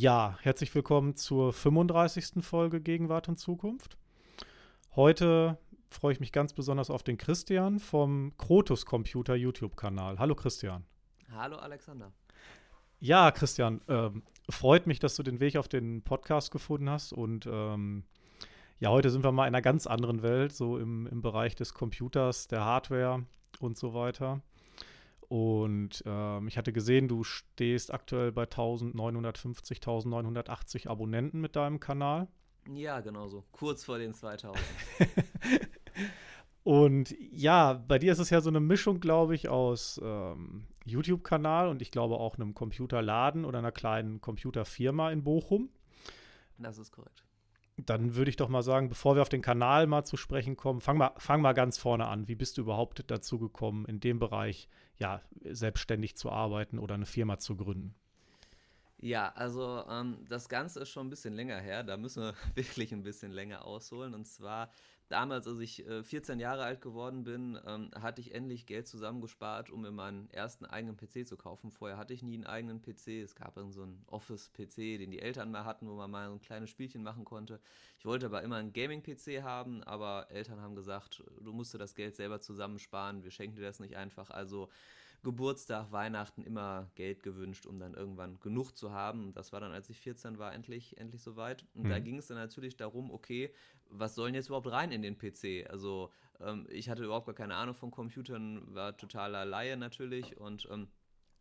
Ja, herzlich willkommen zur 35. Folge Gegenwart und Zukunft. Heute freue ich mich ganz besonders auf den Christian vom Krotus Computer YouTube-Kanal. Hallo Christian. Hallo Alexander. Ja, Christian, ähm, freut mich, dass du den Weg auf den Podcast gefunden hast. Und ähm, ja, heute sind wir mal in einer ganz anderen Welt, so im, im Bereich des Computers, der Hardware und so weiter. Und ähm, ich hatte gesehen, du stehst aktuell bei 1950, 1980 Abonnenten mit deinem Kanal. Ja, genau so. Kurz vor den 2000. und ja, bei dir ist es ja so eine Mischung, glaube ich, aus ähm, YouTube-Kanal und ich glaube auch einem Computerladen oder einer kleinen Computerfirma in Bochum. Das ist korrekt. Dann würde ich doch mal sagen, bevor wir auf den Kanal mal zu sprechen kommen, fang mal, fang mal ganz vorne an. Wie bist du überhaupt dazu gekommen, in dem Bereich ja, selbstständig zu arbeiten oder eine Firma zu gründen? Ja, also ähm, das Ganze ist schon ein bisschen länger her. Da müssen wir wirklich ein bisschen länger ausholen. Und zwar damals, als ich äh, 14 Jahre alt geworden bin, ähm, hatte ich endlich Geld zusammengespart, um mir meinen ersten eigenen PC zu kaufen. Vorher hatte ich nie einen eigenen PC. Es gab dann so einen Office-PC, den die Eltern mal hatten, wo man mal so ein kleines Spielchen machen konnte. Ich wollte aber immer einen Gaming-PC haben, aber Eltern haben gesagt, du musst dir das Geld selber zusammensparen, wir schenken dir das nicht einfach. Also Geburtstag, Weihnachten immer Geld gewünscht, um dann irgendwann genug zu haben. Das war dann, als ich 14 war, endlich, endlich soweit. Und mhm. da ging es dann natürlich darum, okay, was sollen jetzt überhaupt rein in den PC? Also ähm, ich hatte überhaupt gar keine Ahnung von Computern, war totaler Laie natürlich und ähm,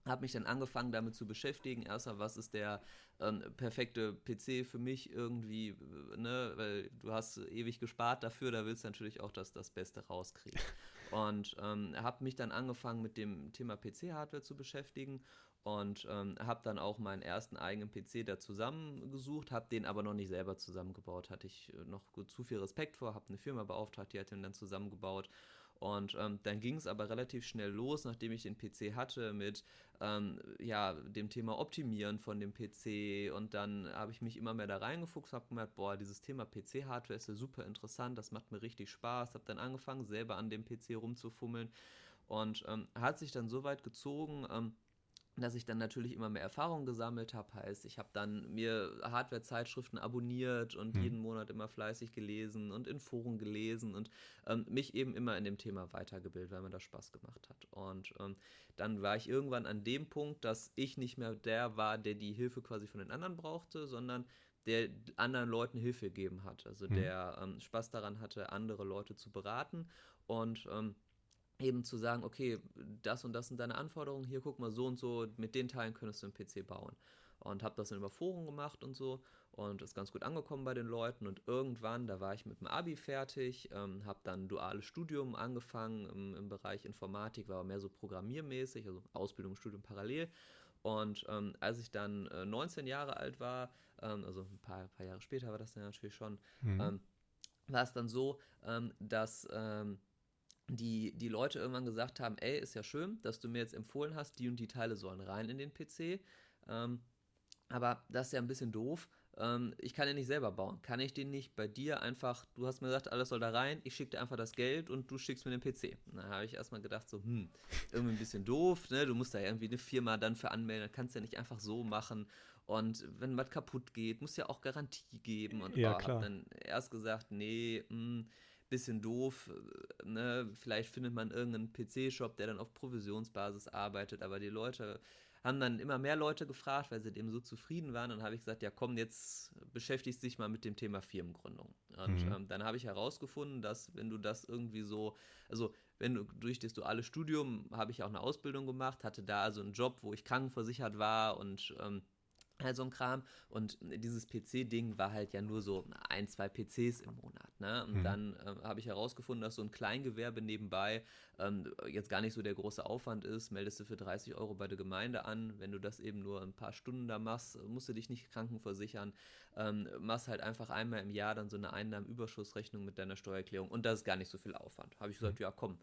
habe mich dann angefangen damit zu beschäftigen. Erstmal, was ist der ähm, perfekte PC für mich irgendwie, ne? weil du hast ewig gespart dafür, da willst du natürlich auch das, das Beste rauskriegen. Und ähm, habe mich dann angefangen mit dem Thema PC-Hardware zu beschäftigen und ähm, habe dann auch meinen ersten eigenen PC da zusammengesucht, habe den aber noch nicht selber zusammengebaut, hatte ich äh, noch zu viel Respekt vor, habe eine Firma beauftragt, die hat den dann zusammengebaut und ähm, dann ging es aber relativ schnell los, nachdem ich den PC hatte, mit ähm, ja, dem Thema Optimieren von dem PC. Und dann habe ich mich immer mehr da reingefuchst, habe gemerkt, boah, dieses Thema PC-Hardware ist ja super interessant, das macht mir richtig Spaß. Habe dann angefangen, selber an dem PC rumzufummeln und ähm, hat sich dann so weit gezogen, ähm, dass ich dann natürlich immer mehr Erfahrung gesammelt habe. Heißt, ich habe dann mir Hardware-Zeitschriften abonniert und mhm. jeden Monat immer fleißig gelesen und in Foren gelesen und ähm, mich eben immer in dem Thema weitergebildet, weil mir das Spaß gemacht hat. Und ähm, dann war ich irgendwann an dem Punkt, dass ich nicht mehr der war, der die Hilfe quasi von den anderen brauchte, sondern der anderen Leuten Hilfe gegeben hat. Also mhm. der ähm, Spaß daran hatte, andere Leute zu beraten und ähm, eben zu sagen, okay, das und das sind deine Anforderungen, hier guck mal so und so, mit den Teilen könntest du einen PC bauen. Und habe das dann über Foren gemacht und so und ist ganz gut angekommen bei den Leuten und irgendwann, da war ich mit dem Abi fertig, ähm, habe dann ein duales Studium angefangen im, im, Bereich Informatik, war aber mehr so programmiermäßig, also Ausbildung, Studium parallel und ähm, als ich dann äh, 19 Jahre alt war, ähm, also ein paar, paar, Jahre später war das dann natürlich schon, mhm. Ähm, war es dann so, ähm, dass ähm, die, die Leute irgendwann gesagt haben, ey, ist ja schön, dass du mir jetzt empfohlen hast, die und die Teile sollen rein in den PC. Ähm, aber das ist ja ein bisschen doof. Ähm, ich kann den nicht selber bauen. Kann ich den nicht bei dir einfach, du hast mir gesagt, alles soll da rein, ich schicke dir einfach das Geld und du schickst mir den PC. Da habe ich erstmal gedacht, so, hm, irgendwie ein bisschen doof, ne? Du musst da irgendwie eine Firma dann für anmelden, kannst ja nicht einfach so machen. Und wenn was kaputt geht, muss ja auch Garantie geben. Und ja, oh, klar. dann erst gesagt, nee, mh, hm, bisschen doof. Äh, ne? Vielleicht findet man irgendeinen PC-Shop, der dann auf Provisionsbasis arbeitet, aber die Leute haben dann immer mehr Leute gefragt, weil sie dem so zufrieden waren. Dann habe ich gesagt, ja komm, jetzt beschäftigst dich mal mit dem Thema Firmengründung. Und mhm. ähm, dann habe ich herausgefunden, dass wenn du das irgendwie so, also wenn du durch das duale Studium habe ich auch eine Ausbildung gemacht, hatte da also einen Job, wo ich krankenversichert war und ähm, halt so ein Kram. Und dieses PC-Ding war halt ja nur so ein, zwei PCs im Monat. Ne? Und mhm. dann äh, habe ich herausgefunden, dass so ein Kleingewerbe nebenbei ähm, jetzt gar nicht so der große Aufwand ist. Meldest du für 30 Euro bei der Gemeinde an. Wenn du das eben nur ein paar Stunden da machst, musst du dich nicht krankenversichern. Ähm, machst halt einfach einmal im Jahr dann so eine Einnahmenüberschussrechnung mit deiner Steuererklärung. Und das ist gar nicht so viel Aufwand. Habe ich gesagt, mhm. ja komm,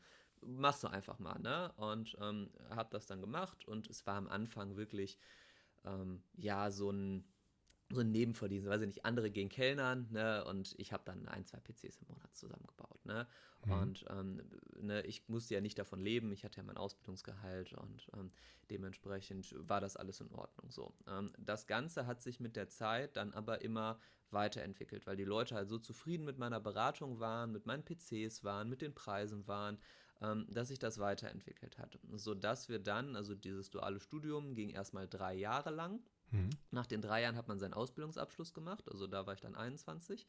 machst du einfach mal. Ne? Und ähm, habe das dann gemacht. Und es war am Anfang wirklich ähm, ja, so ein so ein Nebenverdienst, weiß ich nicht, andere gehen Kellnern, ne, und ich habe dann ein, zwei PCs im Monat zusammengebaut, ne, mhm. und ähm, ne, ich musste ja nicht davon leben, ich hatte ja mein Ausbildungsgehalt und ähm, dementsprechend war das alles in Ordnung, so. Ähm, das Ganze hat sich mit der Zeit dann aber immer weiterentwickelt, weil die Leute halt so zufrieden mit meiner Beratung waren, mit meinen PCs waren, mit den Preisen waren, ähm, dass sich das weiterentwickelt hat, sodass wir dann, also dieses duale Studium ging erstmal drei Jahre lang, Mhm. Nach den drei Jahren hat man seinen Ausbildungsabschluss gemacht, also da war ich dann 21.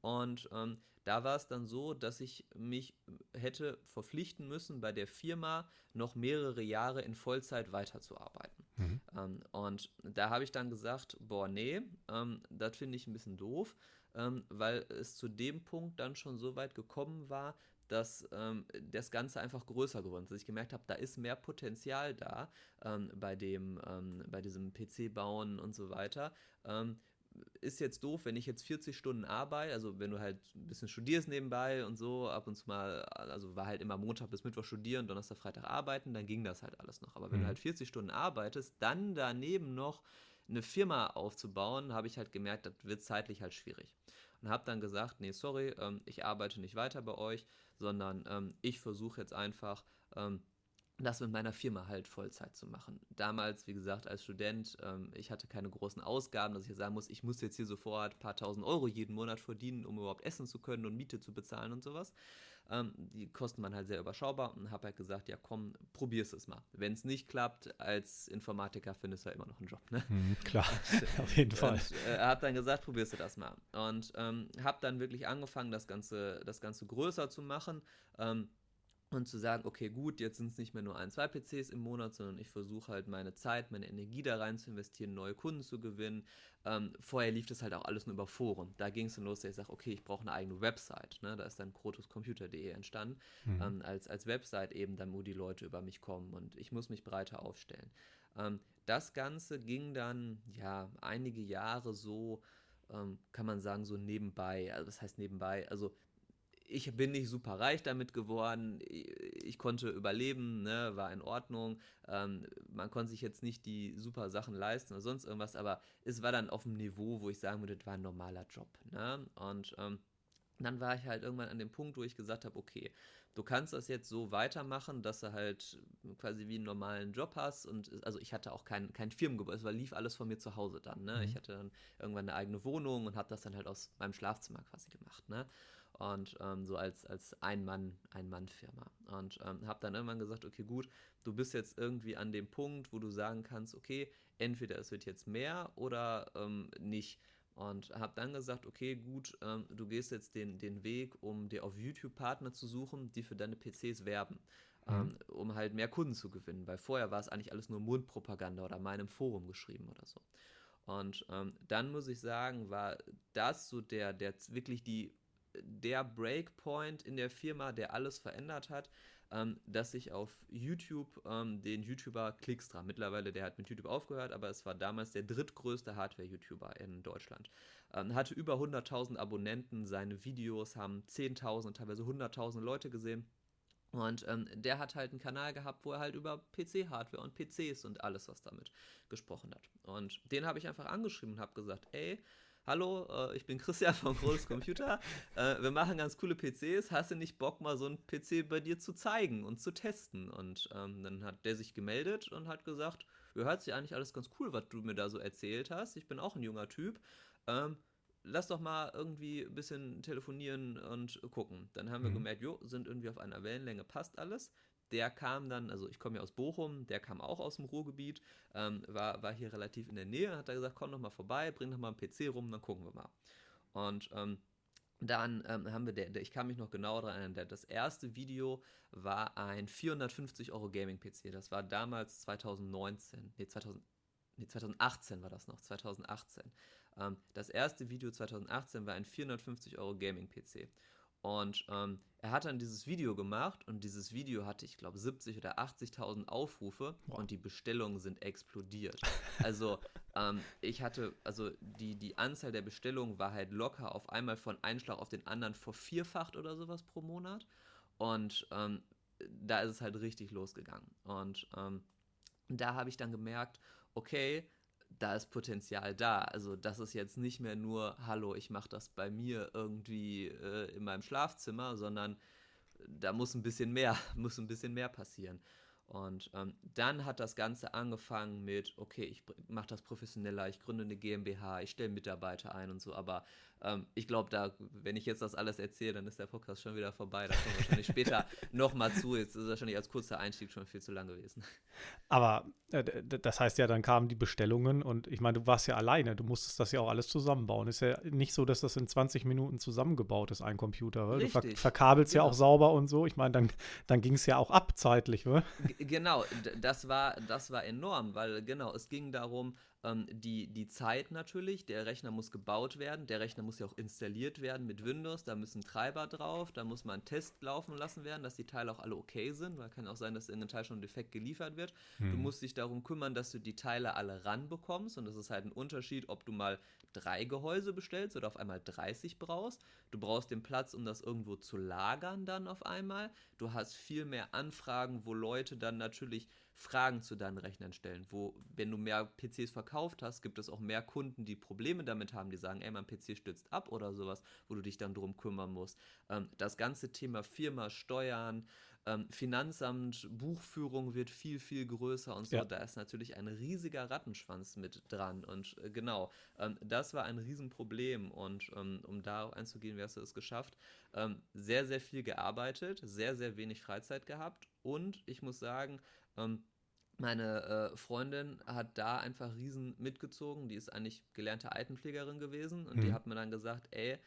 Und ähm, da war es dann so, dass ich mich hätte verpflichten müssen, bei der Firma noch mehrere Jahre in Vollzeit weiterzuarbeiten. Mhm. Ähm, und da habe ich dann gesagt, boah, nee, ähm, das finde ich ein bisschen doof, ähm, weil es zu dem Punkt dann schon so weit gekommen war, dass ähm, das Ganze einfach größer geworden ist. Dass ich gemerkt habe, da ist mehr Potenzial da ähm, bei dem, ähm, bei diesem PC-Bauen und so weiter. Ähm, ist jetzt doof, wenn ich jetzt 40 Stunden arbeite, also wenn du halt ein bisschen studierst nebenbei und so, ab und zu mal, also war halt immer Montag bis Mittwoch studieren, Donnerstag, Freitag arbeiten, dann ging das halt alles noch. Aber wenn mhm. du halt 40 Stunden arbeitest, dann daneben noch eine Firma aufzubauen, habe ich halt gemerkt, das wird zeitlich halt schwierig. Und habe dann gesagt, nee, sorry, ähm, ich arbeite nicht weiter bei euch, sondern ähm, ich versuche jetzt einfach, ähm, das mit meiner Firma halt Vollzeit zu machen. Damals, wie gesagt, als Student, ähm, ich hatte keine großen Ausgaben, dass ich sagen muss, ich muss jetzt hier sofort ein paar tausend Euro jeden Monat verdienen, um überhaupt essen zu können und Miete zu bezahlen und sowas. Ähm, die kosten man halt sehr überschaubar und habe halt gesagt, ja komm, probier's es mal. Wenn es nicht klappt, als Informatiker findest du ja immer noch einen Job. Ne? Mhm, klar, auf jeden Fall. Und, äh, habe dann gesagt, probierst du das mal. Und ähm, habe dann wirklich angefangen, das Ganze, das Ganze größer zu machen. Ähm, und zu sagen, okay, gut, jetzt sind es nicht mehr nur ein, zwei PCs im Monat, sondern ich versuche halt meine Zeit, meine Energie da rein zu investieren, neue Kunden zu gewinnen. Ähm, vorher lief das halt auch alles nur über Foren. Da ging es dann los, dass ich sage, okay, ich brauche eine eigene Website. Ne? Da ist dann krotuscomputer.de entstanden, mhm. ähm, als, als Website eben, dann wo die Leute über mich kommen und ich muss mich breiter aufstellen. Ähm, das Ganze ging dann, ja, einige Jahre so, ähm, kann man sagen, so nebenbei. Also, das heißt nebenbei, also ich bin nicht super reich damit geworden. Ich konnte überleben, ne, war in Ordnung. Ähm, man konnte sich jetzt nicht die super Sachen leisten oder sonst irgendwas, aber es war dann auf einem Niveau, wo ich sagen würde, das war ein normaler Job. Ne? Und ähm, dann war ich halt irgendwann an dem Punkt, wo ich gesagt habe, okay, du kannst das jetzt so weitermachen, dass du halt quasi wie einen normalen Job hast. Und also ich hatte auch kein, kein Firmengebäude, es war, lief alles von mir zu Hause dann. Ne? Mhm. Ich hatte dann irgendwann eine eigene Wohnung und habe das dann halt aus meinem Schlafzimmer quasi gemacht. Ne? Und ähm, so als, als Ein-Mann, Ein-Mann-Firma. Und ähm, habe dann irgendwann gesagt, okay, gut, du bist jetzt irgendwie an dem Punkt, wo du sagen kannst, okay, entweder es wird jetzt mehr oder ähm, nicht. Und habe dann gesagt, okay, gut, ähm, du gehst jetzt den, den Weg, um dir auf YouTube Partner zu suchen, die für deine PCs werben. Mhm. Ähm, um halt mehr Kunden zu gewinnen, weil vorher war es eigentlich alles nur Mundpropaganda oder meinem Forum geschrieben oder so. Und ähm, dann muss ich sagen, war das so der, der wirklich die der Breakpoint in der Firma, der alles verändert hat, ähm, dass ich auf YouTube ähm, den YouTuber Clickstra, mittlerweile der hat mit YouTube aufgehört, aber es war damals der drittgrößte Hardware-YouTuber in Deutschland, ähm, hatte über 100.000 Abonnenten, seine Videos haben 10.000, teilweise 100.000 Leute gesehen. Und ähm, der hat halt einen Kanal gehabt, wo er halt über PC-Hardware und PCs und alles, was damit gesprochen hat. Und den habe ich einfach angeschrieben und habe gesagt, ey, hallo, äh, ich bin Christian von Groß Computer, äh, wir machen ganz coole PCs, hast du nicht Bock, mal so einen PC bei dir zu zeigen und zu testen? Und ähm, dann hat der sich gemeldet und hat gesagt, hört sich eigentlich alles ganz cool, was du mir da so erzählt hast, ich bin auch ein junger Typ, ähm, lass doch mal irgendwie ein bisschen telefonieren und gucken. Dann haben wir mhm. gemerkt, jo, sind irgendwie auf einer Wellenlänge, passt alles der kam dann, also ich komme ja aus Bochum, der kam auch aus dem Ruhrgebiet, ähm, war, war hier relativ in der Nähe, hat er gesagt, komm doch mal vorbei, bring doch mal einen PC rum, dann gucken wir mal. Und ähm, dann ähm, haben wir, der, der, ich kann mich noch genau daran erinnern, das erste Video war ein 450 Euro Gaming-PC. Das war damals 2019, nee, 2000, nee, 2018 war das noch, 2018. Ähm, das erste Video 2018 war ein 450 Euro Gaming-PC. Und ähm, er hat dann dieses Video gemacht und dieses Video hatte, ich glaube, 70 oder 80.000 Aufrufe wow. und die Bestellungen sind explodiert. Also ähm, ich hatte, also die, die Anzahl der Bestellungen war halt locker auf einmal von einem Schlag auf den anderen vervierfacht oder sowas pro Monat. Und ähm, da ist es halt richtig losgegangen. Und ähm, da habe ich dann gemerkt, okay, da ist Potenzial da. Also das ist jetzt nicht mehr nur, hallo, ich mache das bei mir irgendwie äh, in meinem Schlafzimmer, sondern da muss ein bisschen mehr, muss ein bisschen mehr passieren. Und ähm, dann hat das Ganze angefangen mit, okay, ich mache das professioneller, ich gründe eine GmbH, ich stelle Mitarbeiter ein und so. Aber ähm, ich glaube, da, wenn ich jetzt das alles erzähle, dann ist der Podcast schon wieder vorbei. Da kommen wir wahrscheinlich später nochmal zu. Jetzt ist wahrscheinlich als kurzer Einstieg schon viel zu lang gewesen. Aber äh, das heißt ja, dann kamen die Bestellungen und ich meine, du warst ja alleine, du musstest das ja auch alles zusammenbauen. Ist ja nicht so, dass das in 20 Minuten zusammengebaut ist, ein Computer. Richtig. Du ver verkabelst genau. ja auch sauber und so. Ich meine, dann, dann ging es ja auch ab zeitlich. Genau, das war, das war enorm, weil genau, es ging darum, ähm, die, die Zeit natürlich, der Rechner muss gebaut werden, der Rechner muss ja auch installiert werden mit Windows, da müssen Treiber drauf, da muss man einen Test laufen lassen werden, dass die Teile auch alle okay sind, weil kann auch sein, dass irgendein Teil schon defekt geliefert wird. Hm. Du musst dich darum kümmern, dass du die Teile alle ranbekommst und das ist halt ein Unterschied, ob du mal drei Gehäuse bestellst oder auf einmal 30 brauchst. Du brauchst den Platz, um das irgendwo zu lagern dann auf einmal. Du hast viel mehr Anfragen, wo Leute dann natürlich Fragen zu deinen Rechnern stellen, wo, wenn du mehr PCs verkauft hast, gibt es auch mehr Kunden, die Probleme damit haben, die sagen, ey, mein PC stürzt ab oder sowas, wo du dich dann drum kümmern musst. Ähm, das ganze Thema Firma, Steuern, ähm, Finanzamt, Buchführung wird viel, viel größer und so. Ja. Da ist natürlich ein riesiger Rattenschwanz mit dran. Und äh, genau, ähm, das war ein Riesenproblem. Und ähm, um darauf einzugehen, wie hast du es geschafft? Ähm, sehr, sehr viel gearbeitet, sehr, sehr wenig Freizeit gehabt. Und ich muss sagen, ähm, meine äh, Freundin hat da einfach riesen mitgezogen. Die ist eigentlich gelernte Altenpflegerin gewesen und mhm. die hat mir dann gesagt, ey,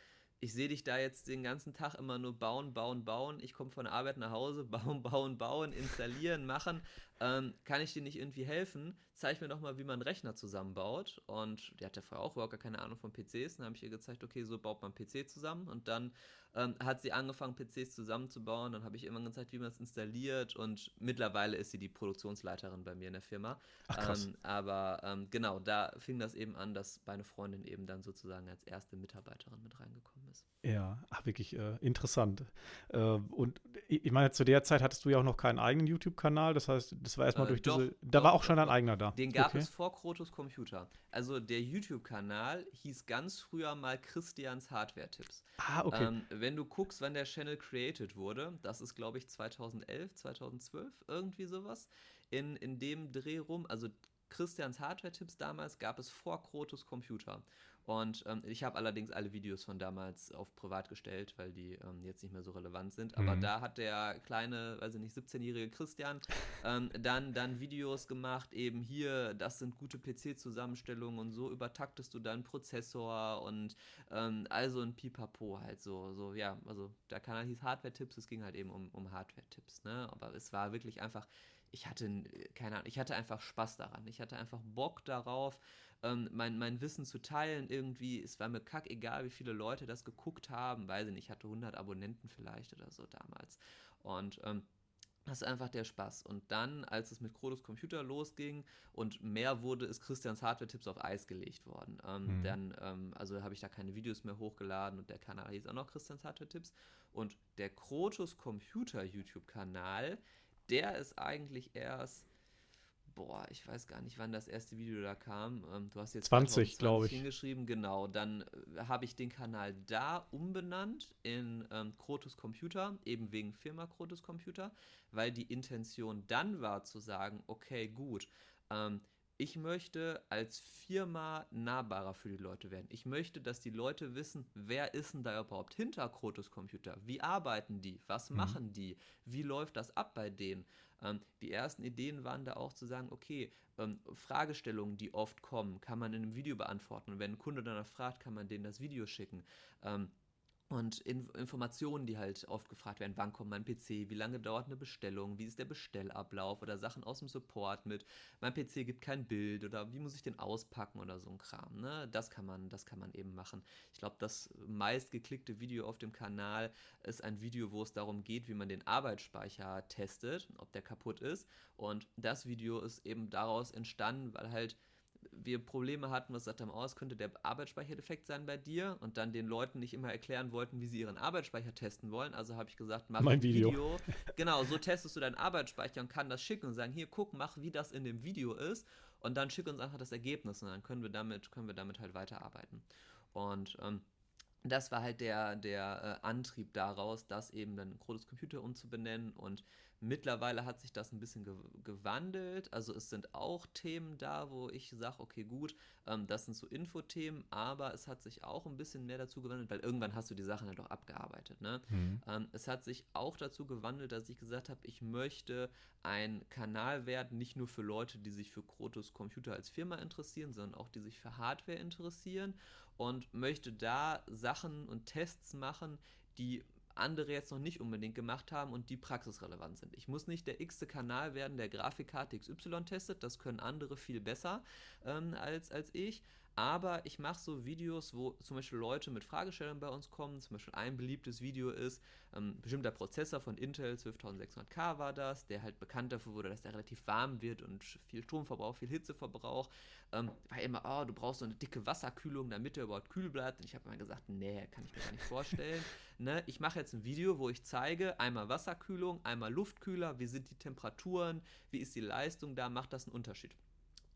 ich sehe dich da jetzt den ganzen Tag immer nur bauen, bauen, bauen. Ich komme von der Arbeit nach Hause, bauen, bauen, bauen, installieren, machen. Ähm, kann ich dir nicht irgendwie helfen? Zeig mir doch mal, wie man einen Rechner zusammenbaut. Und die hat ja vorher auch überhaupt gar keine Ahnung von PCs. Dann habe ich ihr gezeigt, okay, so baut man PC zusammen. Und dann ähm, hat sie angefangen, PCs zusammenzubauen. Dann habe ich immer gezeigt, wie man es installiert. Und mittlerweile ist sie die Produktionsleiterin bei mir in der Firma. Ach, krass. Ähm, aber ähm, genau, da fing das eben an, dass meine Freundin eben dann sozusagen als erste Mitarbeiterin mit reingekommen ist. Ja, ach, wirklich äh, interessant. Äh, und ich meine, zu der Zeit hattest du ja auch noch keinen eigenen YouTube-Kanal. Das heißt, das war erstmal äh, durch doch, diese. Da doch, war auch schon dein eigener da. Den gab okay. es vor Krotos Computer. Also der YouTube-Kanal hieß ganz früher mal Christians Hardware-Tipps. Ah, okay. Ähm, wenn du guckst, wann der Channel created wurde, das ist, glaube ich, 2011, 2012, irgendwie sowas. In, in dem Dreh rum, also Christians Hardware-Tipps damals gab es vor Krotos Computer. Und ähm, ich habe allerdings alle Videos von damals auf privat gestellt, weil die ähm, jetzt nicht mehr so relevant sind. Aber mhm. da hat der kleine, weiß ich nicht, 17-jährige Christian ähm, dann, dann Videos gemacht, eben hier, das sind gute PC-Zusammenstellungen und so übertaktest du deinen Prozessor und also ein Pipapo halt so, so, ja, also der Kanal hieß Hardware-Tipps, es ging halt eben um, um Hardware-Tipps, ne? Aber es war wirklich einfach, ich hatte, keine Ahnung, ich hatte einfach Spaß daran. Ich hatte einfach Bock darauf, ähm, mein, mein Wissen zu teilen irgendwie. Es war mir kack egal, wie viele Leute das geguckt haben. Weiß ich nicht, ich hatte 100 Abonnenten vielleicht oder so damals. Und ähm, das ist einfach der Spaß. Und dann, als es mit Kronos Computer losging und mehr wurde, ist Christians Hardware-Tipps auf Eis gelegt worden. Ähm, mhm. Dann, ähm, also habe ich da keine Videos mehr hochgeladen und der Kanal hieß auch noch Christians Hardware-Tipps. Und der Krotos Computer YouTube-Kanal, der ist eigentlich erst boah, ich weiß gar nicht, wann das erste Video da kam. Ähm, du hast jetzt 20, glaube ich. hingeschrieben, genau. Dann äh, habe ich den Kanal da umbenannt in ähm, Krotus Computer, eben wegen Firma Krotus Computer, weil die Intention dann war zu sagen, okay, gut, ähm, ich möchte als Firma nahbarer für die Leute werden. Ich möchte, dass die Leute wissen, wer ist denn da überhaupt hinter Krotus Computer? Wie arbeiten die? Was mhm. machen die? Wie läuft das ab bei denen? Ähm, die ersten Ideen waren da auch zu sagen, okay, ähm, Fragestellungen, die oft kommen, kann man in einem Video beantworten. Und wenn ein Kunde danach fragt, kann man denen das Video schicken. Ähm, und in Informationen, die halt oft gefragt werden, wann kommt mein PC, wie lange dauert eine Bestellung, wie ist der Bestellablauf oder Sachen aus dem Support mit, mein PC gibt kein Bild oder wie muss ich den auspacken oder so ein Kram. Ne? Das, kann man, das kann man eben machen. Ich glaube, das meistgeklickte Video auf dem Kanal ist ein Video, wo es darum geht, wie man den Arbeitsspeicher testet, ob der kaputt ist. Und das Video ist eben daraus entstanden, weil halt wir Probleme hatten, was sagt haben, oh, es könnte der Arbeitsspeicher defekt sein bei dir und dann den Leuten nicht immer erklären wollten, wie sie ihren Arbeitsspeicher testen wollen. Also habe ich gesagt, mach mein ein Video. Video. Genau, so testest du deinen Arbeitsspeicher und kann das schicken und sagen, hier, guck, mach, wie das in dem Video ist. und dann schick uns einfach das Ergebnis und dann können wir damit, können wir damit halt weiterarbeiten. Und ähm, das war halt der, der äh, Antrieb daraus, das eben dann Crotus Computer umzubenennen und Mittlerweile hat sich das ein bisschen ge gewandelt. Also es sind auch Themen da, wo ich sage, okay, gut, ähm, das sind so Infothemen, aber es hat sich auch ein bisschen mehr dazu gewandelt, weil irgendwann hast du die Sachen halt auch abgearbeitet. Ne? Mhm. Ähm, es hat sich auch dazu gewandelt, dass ich gesagt habe, ich möchte ein Kanal werden, nicht nur für Leute, die sich für Krotos Computer als Firma interessieren, sondern auch die sich für Hardware interessieren und möchte da Sachen und Tests machen, die andere jetzt noch nicht unbedingt gemacht haben und die praxisrelevant sind. Ich muss nicht der x-te Kanal werden, der Grafikkarte XY testet, das können andere viel besser ähm, als, als ich. Aber ich mache so Videos, wo zum Beispiel Leute mit Fragestellungen bei uns kommen. Zum Beispiel ein beliebtes Video ist, ähm, bestimmter Prozessor von Intel 12600K war das, der halt bekannt dafür wurde, dass der relativ warm wird und viel Stromverbrauch, viel Hitzeverbrauch. Ähm, war immer, oh, du brauchst so eine dicke Wasserkühlung, damit der überhaupt kühl bleibt. Und ich habe immer gesagt, nee, kann ich mir gar nicht vorstellen. ne? Ich mache jetzt ein Video, wo ich zeige, einmal Wasserkühlung, einmal Luftkühler, wie sind die Temperaturen, wie ist die Leistung, da macht das einen Unterschied.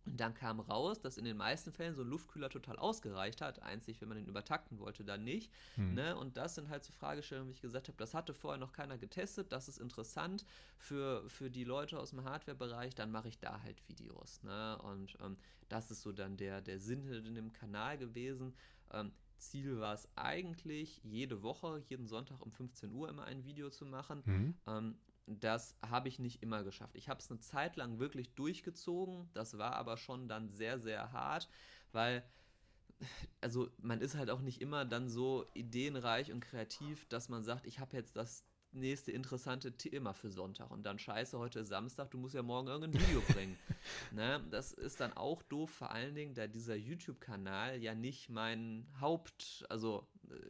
Und dann kam raus, dass in den meisten Fällen so ein Luftkühler total ausgereicht hat. Einzig, wenn man den übertakten wollte, dann nicht. Hm. Ne? Und das sind halt so Fragestellungen, wie ich gesagt habe, das hatte vorher noch keiner getestet. Das ist interessant für, für die Leute aus dem Hardware-Bereich. Dann mache ich da halt Videos. Ne? Und ähm, das ist so dann der, der Sinn in dem Kanal gewesen. Ähm, Ziel war es eigentlich, jede Woche, jeden Sonntag um 15 Uhr immer ein Video zu machen. Mhm. Ähm, das habe ich nicht immer geschafft. Ich habe es eine Zeit lang wirklich durchgezogen. Das war aber schon dann sehr, sehr hart, weil also man ist halt auch nicht immer dann so ideenreich und kreativ, dass man sagt, ich habe jetzt das nächste interessante Thema für Sonntag und dann scheiße, heute ist Samstag, du musst ja morgen irgendein Video bringen. ne? Das ist dann auch doof, vor allen Dingen, da dieser YouTube-Kanal ja nicht mein Haupt, also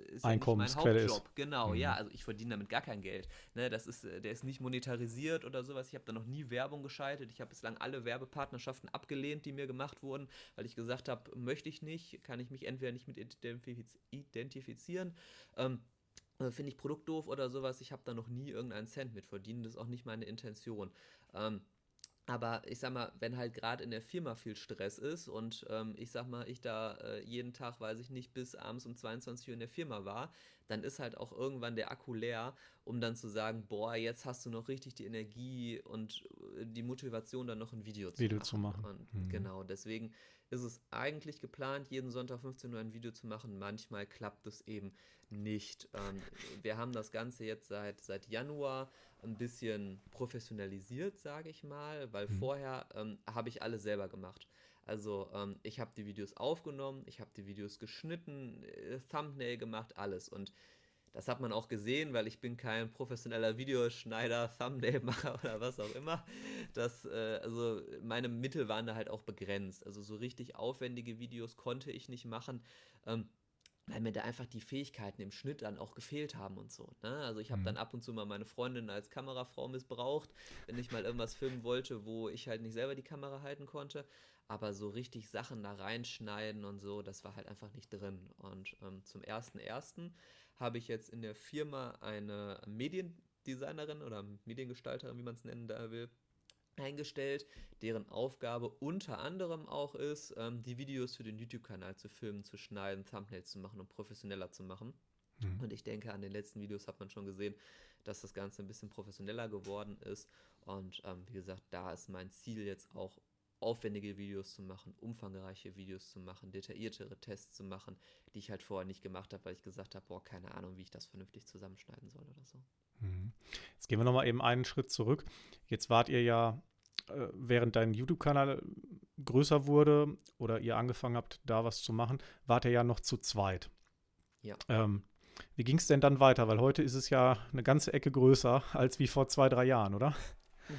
ist Einkommensquelle ja mein Hauptjob. Ist. Genau, mhm. ja, also ich verdiene damit gar kein Geld. Ne? Das ist, äh, der ist nicht monetarisiert oder sowas. Ich habe da noch nie Werbung geschaltet. Ich habe bislang alle Werbepartnerschaften abgelehnt, die mir gemacht wurden, weil ich gesagt habe, möchte ich nicht, kann ich mich entweder nicht mit identifizieren. Ähm, äh, finde ich Produkt doof oder sowas, ich habe da noch nie irgendeinen Cent mit verdient, das ist auch nicht meine Intention. Ähm, aber ich sag mal, wenn halt gerade in der Firma viel Stress ist und ähm, ich sag mal, ich da äh, jeden Tag, weiß ich nicht, bis abends um 22 Uhr in der Firma war, dann ist halt auch irgendwann der Akku leer, um dann zu sagen, boah, jetzt hast du noch richtig die Energie und äh, die Motivation, dann noch ein Video zu Video machen. Zu machen. Und mhm. genau, deswegen ist es eigentlich geplant, jeden Sonntag 15 Uhr ein Video zu machen. Manchmal klappt es eben nicht. Ähm, wir haben das Ganze jetzt seit, seit Januar ein bisschen professionalisiert, sage ich mal, weil mhm. vorher ähm, habe ich alles selber gemacht. Also ähm, ich habe die Videos aufgenommen, ich habe die Videos geschnitten, äh, Thumbnail gemacht, alles. Und das hat man auch gesehen, weil ich bin kein professioneller Videoschneider, Thumbnailmacher oder was auch immer. Das, äh, also meine Mittel waren da halt auch begrenzt. Also so richtig aufwendige Videos konnte ich nicht machen. Ähm, weil mir da einfach die Fähigkeiten im Schnitt dann auch gefehlt haben und so. Ne? Also ich habe mhm. dann ab und zu mal meine Freundin als Kamerafrau missbraucht, wenn ich mal irgendwas filmen wollte, wo ich halt nicht selber die Kamera halten konnte. Aber so richtig Sachen da reinschneiden und so, das war halt einfach nicht drin. Und ähm, zum ersten ersten habe ich jetzt in der Firma eine Mediendesignerin oder Mediengestalterin, wie man es nennen da will, eingestellt, deren Aufgabe unter anderem auch ist, ähm, die Videos für den YouTube-Kanal zu filmen, zu schneiden, Thumbnails zu machen und professioneller zu machen. Mhm. Und ich denke, an den letzten Videos hat man schon gesehen, dass das Ganze ein bisschen professioneller geworden ist. Und ähm, wie gesagt, da ist mein Ziel jetzt auch aufwendige Videos zu machen, umfangreiche Videos zu machen, detailliertere Tests zu machen, die ich halt vorher nicht gemacht habe, weil ich gesagt habe, boah, keine Ahnung, wie ich das vernünftig zusammenschneiden soll oder so. Mhm. Jetzt gehen wir nochmal eben einen Schritt zurück. Jetzt wart ihr ja, äh, während dein YouTube-Kanal größer wurde oder ihr angefangen habt, da was zu machen, wart ihr ja noch zu zweit. Ja. Ähm, wie ging es denn dann weiter? Weil heute ist es ja eine ganze Ecke größer als wie vor zwei, drei Jahren, oder?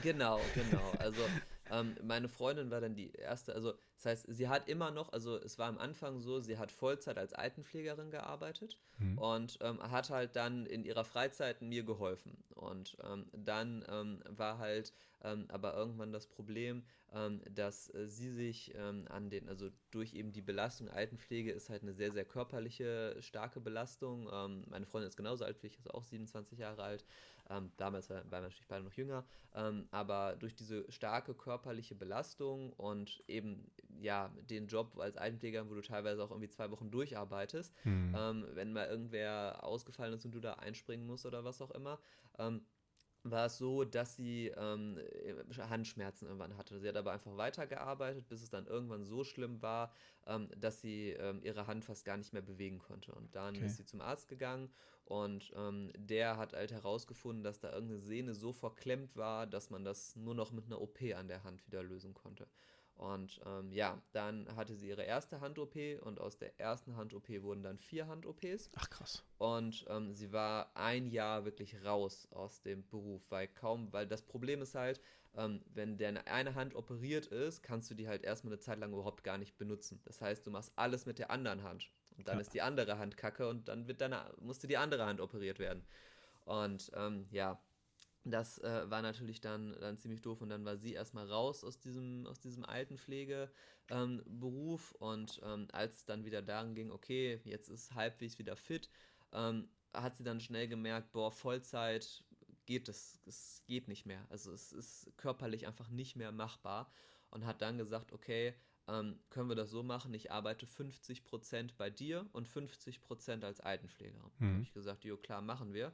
Genau, genau. Also ähm, meine Freundin war dann die erste, also das heißt, sie hat immer noch, also es war am Anfang so, sie hat Vollzeit als Altenpflegerin gearbeitet mhm. und ähm, hat halt dann in ihrer Freizeit mir geholfen. Und ähm, dann ähm, war halt ähm, aber irgendwann das Problem, ähm, dass äh, sie sich an den, also durch eben die Belastung, Altenpflege ist halt eine sehr, sehr körperliche, starke Belastung. Meine Freundin ist genauso alt wie ich, ist auch 27 Jahre alt. Ähm, damals waren wir natürlich beide noch jünger. Ähm, aber durch diese starke körperliche Belastung und eben ja den Job als Altenpfleger, wo du teilweise auch irgendwie zwei Wochen durcharbeitest, mhm. ähm, wenn mal irgendwer ausgefallen ist und du da einspringen musst oder was auch immer, ähm, war es so, dass sie ähm, Handschmerzen irgendwann hatte. Sie hat aber einfach weitergearbeitet, bis es dann irgendwann so schlimm war, ähm, dass sie ähm, ihre Hand fast gar nicht mehr bewegen konnte. Und dann okay. ist sie zum Arzt gegangen und ähm, der hat halt herausgefunden, dass da irgendeine Sehne so verklemmt war, dass man das nur noch mit einer OP an der Hand wieder lösen konnte. Und ähm, ja, dann hatte sie ihre erste Hand-OP und aus der ersten Hand-OP wurden dann vier Hand-OPs. Ach krass. Und ähm, sie war ein Jahr wirklich raus aus dem Beruf, weil kaum, weil das Problem ist halt, ähm, wenn deine eine Hand operiert ist, kannst du die halt erstmal eine Zeit lang überhaupt gar nicht benutzen. Das heißt, du machst alles mit der anderen Hand. Und dann ja. ist die andere Hand kacke und dann wird deine, musste die andere Hand operiert werden. Und ähm, ja, das äh, war natürlich dann, dann ziemlich doof und dann war sie erstmal raus aus diesem, aus diesem Altenpflegeberuf ähm, und ähm, als es dann wieder daran ging, okay, jetzt ist halbwegs wieder fit, ähm, hat sie dann schnell gemerkt, boah, Vollzeit geht es, es geht nicht mehr. Also es ist körperlich einfach nicht mehr machbar und hat dann gesagt, okay, ähm, können wir das so machen, ich arbeite 50% bei dir und 50% als Altenpflegerin. Mhm. habe ich gesagt, jo klar, machen wir.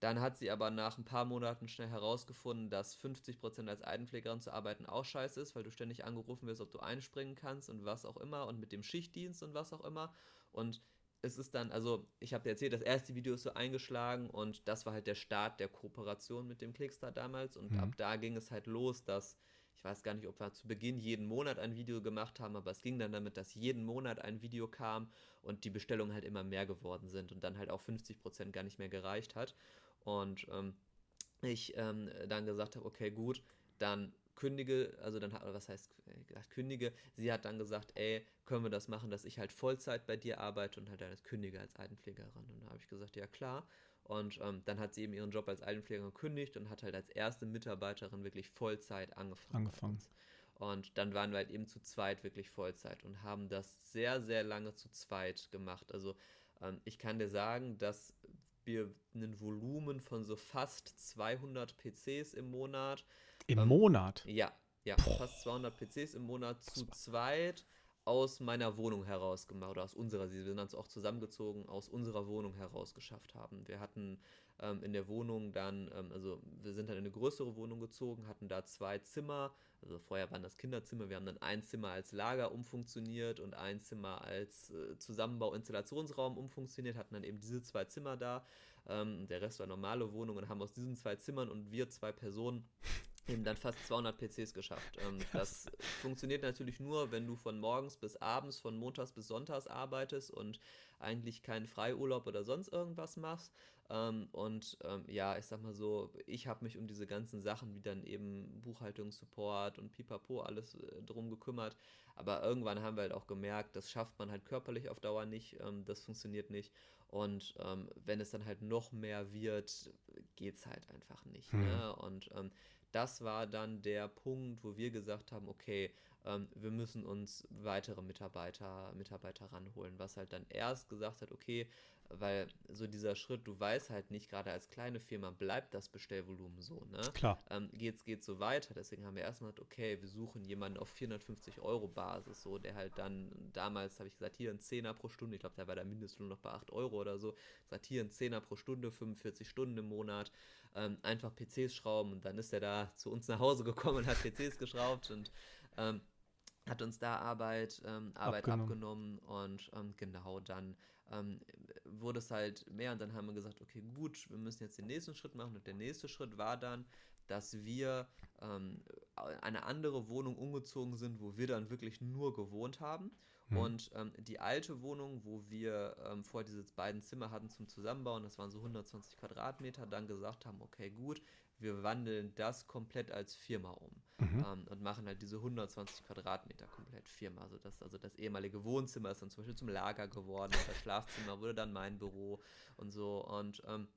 Dann hat sie aber nach ein paar Monaten schnell herausgefunden, dass 50% als Altenpflegerin zu arbeiten auch scheiße ist, weil du ständig angerufen wirst, ob du einspringen kannst und was auch immer und mit dem Schichtdienst und was auch immer. Und es ist dann, also ich habe dir erzählt, das erste Video ist so eingeschlagen und das war halt der Start der Kooperation mit dem Clickstar damals und mhm. ab da ging es halt los, dass ich weiß gar nicht, ob wir zu Beginn jeden Monat ein Video gemacht haben, aber es ging dann damit, dass jeden Monat ein Video kam und die Bestellungen halt immer mehr geworden sind und dann halt auch 50% gar nicht mehr gereicht hat. Und ähm, ich ähm, dann gesagt habe, okay, gut, dann kündige, also dann, was heißt gesagt, kündige, sie hat dann gesagt, ey, können wir das machen, dass ich halt Vollzeit bei dir arbeite und halt dann kündige als Altenpflegerin. Und da habe ich gesagt, ja klar. Und ähm, dann hat sie eben ihren Job als Altenpflegerin gekündigt und hat halt als erste Mitarbeiterin wirklich Vollzeit angefangen. Angefangen. Und dann waren wir halt eben zu zweit wirklich Vollzeit und haben das sehr, sehr lange zu zweit gemacht. Also ähm, ich kann dir sagen, dass wir ein Volumen von so fast 200 PCs im Monat. Im ähm, Monat? Ja, ja, Boah. fast 200 PCs im Monat zu zweit aus meiner Wohnung heraus gemacht oder aus unserer, sie sind uns auch zusammengezogen, aus unserer Wohnung heraus geschafft haben. Wir hatten ähm, in der Wohnung dann, ähm, also wir sind dann in eine größere Wohnung gezogen, hatten da zwei Zimmer, also vorher waren das Kinderzimmer, wir haben dann ein Zimmer als Lager umfunktioniert und ein Zimmer als äh, Zusammenbau-Installationsraum umfunktioniert, hatten dann eben diese zwei Zimmer da, ähm, der Rest war normale Wohnung und haben aus diesen zwei Zimmern und wir zwei Personen eben dann fast 200 PCs geschafft. Ähm, das funktioniert natürlich nur, wenn du von morgens bis abends, von montags bis sonntags arbeitest und eigentlich keinen Freiurlaub oder sonst irgendwas machst. Ähm, und ähm, ja, ich sag mal so, ich habe mich um diese ganzen Sachen wie dann eben Buchhaltungssupport und Pipapo alles äh, drum gekümmert. Aber irgendwann haben wir halt auch gemerkt, das schafft man halt körperlich auf Dauer nicht, ähm, das funktioniert nicht. Und ähm, wenn es dann halt noch mehr wird, geht es halt einfach nicht. Hm. Ne? Und ähm, das war dann der Punkt, wo wir gesagt haben, okay, ähm, wir müssen uns weitere Mitarbeiter, Mitarbeiter ranholen, was halt dann erst gesagt hat, okay, weil so dieser Schritt, du weißt halt nicht, gerade als kleine Firma bleibt das Bestellvolumen so, ne? Klar. Ähm, geht's, geht's so weiter, deswegen haben wir erstmal gesagt, okay, wir suchen jemanden auf 450 Euro Basis, so, der halt dann, damals habe ich gesagt, hier ein Zehner pro Stunde, ich glaube, da war der Mindestlohn noch bei 8 Euro oder so, gesagt, hier ein Zehner pro Stunde, 45 Stunden im Monat, ähm, einfach PCs schrauben und dann ist er da zu uns nach Hause gekommen und hat PCs geschraubt und ähm, hat uns da Arbeit, ähm, Arbeit abgenommen. abgenommen und ähm, genau dann ähm, wurde es halt mehr und dann haben wir gesagt, okay, gut, wir müssen jetzt den nächsten Schritt machen und der nächste Schritt war dann, dass wir ähm, eine andere Wohnung umgezogen sind, wo wir dann wirklich nur gewohnt haben. Mhm. Und ähm, die alte Wohnung, wo wir ähm, vorher diese beiden Zimmer hatten zum Zusammenbauen, das waren so 120 Quadratmeter, dann gesagt haben, okay, gut, wir wandeln das komplett als Firma um mhm. ähm, und machen halt diese 120 Quadratmeter komplett Firma. Also das, also das ehemalige Wohnzimmer ist dann zum Beispiel zum Lager geworden, das Schlafzimmer wurde dann mein Büro und so. Und ähm,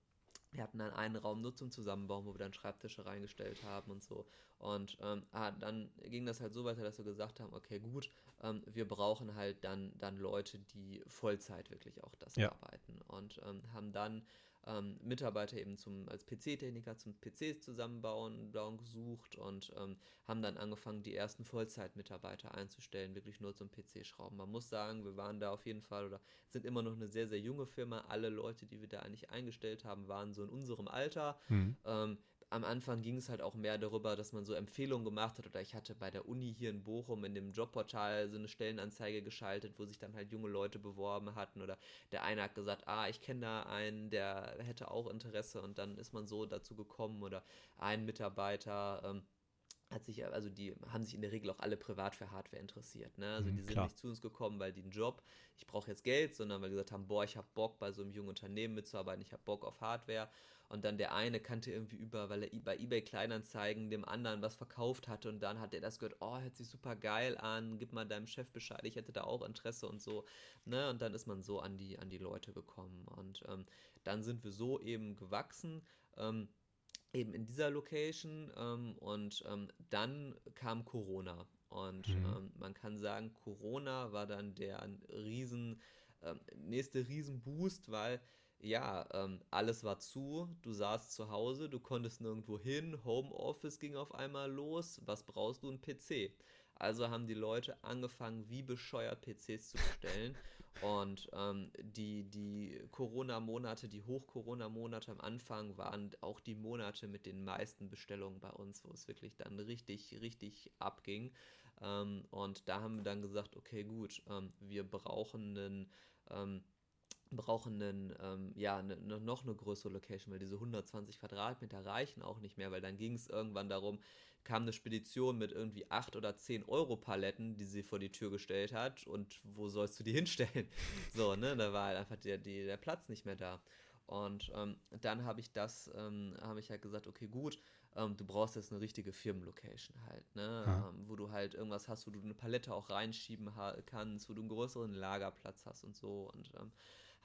wir hatten dann einen Raum nur zum Zusammenbauen, wo wir dann Schreibtische reingestellt haben und so. Und ähm, ah, dann ging das halt so weiter, dass wir gesagt haben, okay, gut, ähm, wir brauchen halt dann, dann Leute, die Vollzeit wirklich auch das ja. arbeiten. Und ähm, haben dann ähm, Mitarbeiter eben zum, als PC-Techniker zum PCs zusammenbauen gesucht und ähm, haben dann angefangen, die ersten Vollzeit-Mitarbeiter einzustellen, wirklich nur zum PC-Schrauben. Man muss sagen, wir waren da auf jeden Fall oder sind immer noch eine sehr, sehr junge Firma. Alle Leute, die wir da eigentlich eingestellt haben, waren so in unserem Alter. Mhm. Ähm, am Anfang ging es halt auch mehr darüber, dass man so Empfehlungen gemacht hat. Oder ich hatte bei der Uni hier in Bochum in dem Jobportal so eine Stellenanzeige geschaltet, wo sich dann halt junge Leute beworben hatten. Oder der eine hat gesagt, ah, ich kenne da einen, der hätte auch Interesse. Und dann ist man so dazu gekommen. Oder ein Mitarbeiter. Ähm, hat sich, also die haben sich in der Regel auch alle privat für Hardware interessiert. Ne? Also mhm, die sind klar. nicht zu uns gekommen, weil die einen Job, ich brauche jetzt Geld, sondern weil die gesagt haben, boah, ich habe Bock bei so einem jungen Unternehmen mitzuarbeiten, ich habe Bock auf Hardware. Und dann der eine kannte irgendwie über, weil er bei eBay Kleinanzeigen dem anderen was verkauft hatte und dann hat er das gehört, oh, hört sich super geil an, gib mal deinem Chef Bescheid, ich hätte da auch Interesse und so. Ne? Und dann ist man so an die, an die Leute gekommen. Und ähm, dann sind wir so eben gewachsen. Ähm, eben in dieser Location ähm, und ähm, dann kam Corona und mhm. ähm, man kann sagen, Corona war dann der riesen ähm, nächste Riesenboost, weil ja, ähm, alles war zu, du saßt zu Hause, du konntest nirgendwo hin, Homeoffice ging auf einmal los, was brauchst du? Ein PC. Also haben die Leute angefangen, wie bescheuert PCs zu bestellen. Und ähm, die, die Corona-Monate, die Hoch-Corona-Monate am Anfang waren auch die Monate mit den meisten Bestellungen bei uns, wo es wirklich dann richtig, richtig abging. Ähm, und da haben wir dann gesagt, okay, gut, ähm, wir brauchen einen ähm, brauchen einen, ähm, ja, eine, noch eine größere Location, weil diese 120 Quadratmeter reichen auch nicht mehr, weil dann ging es irgendwann darum, kam eine Spedition mit irgendwie 8 oder 10 Euro Paletten, die sie vor die Tür gestellt hat und wo sollst du die hinstellen? So, ne, da war halt einfach der, der Platz nicht mehr da. Und ähm, dann habe ich das, ähm, habe ich halt gesagt, okay, gut, ähm, du brauchst jetzt eine richtige Firmenlocation halt, ne? Ja. Ähm, wo du halt irgendwas hast, wo du eine Palette auch reinschieben kannst, wo du einen größeren Lagerplatz hast und so. Und ähm,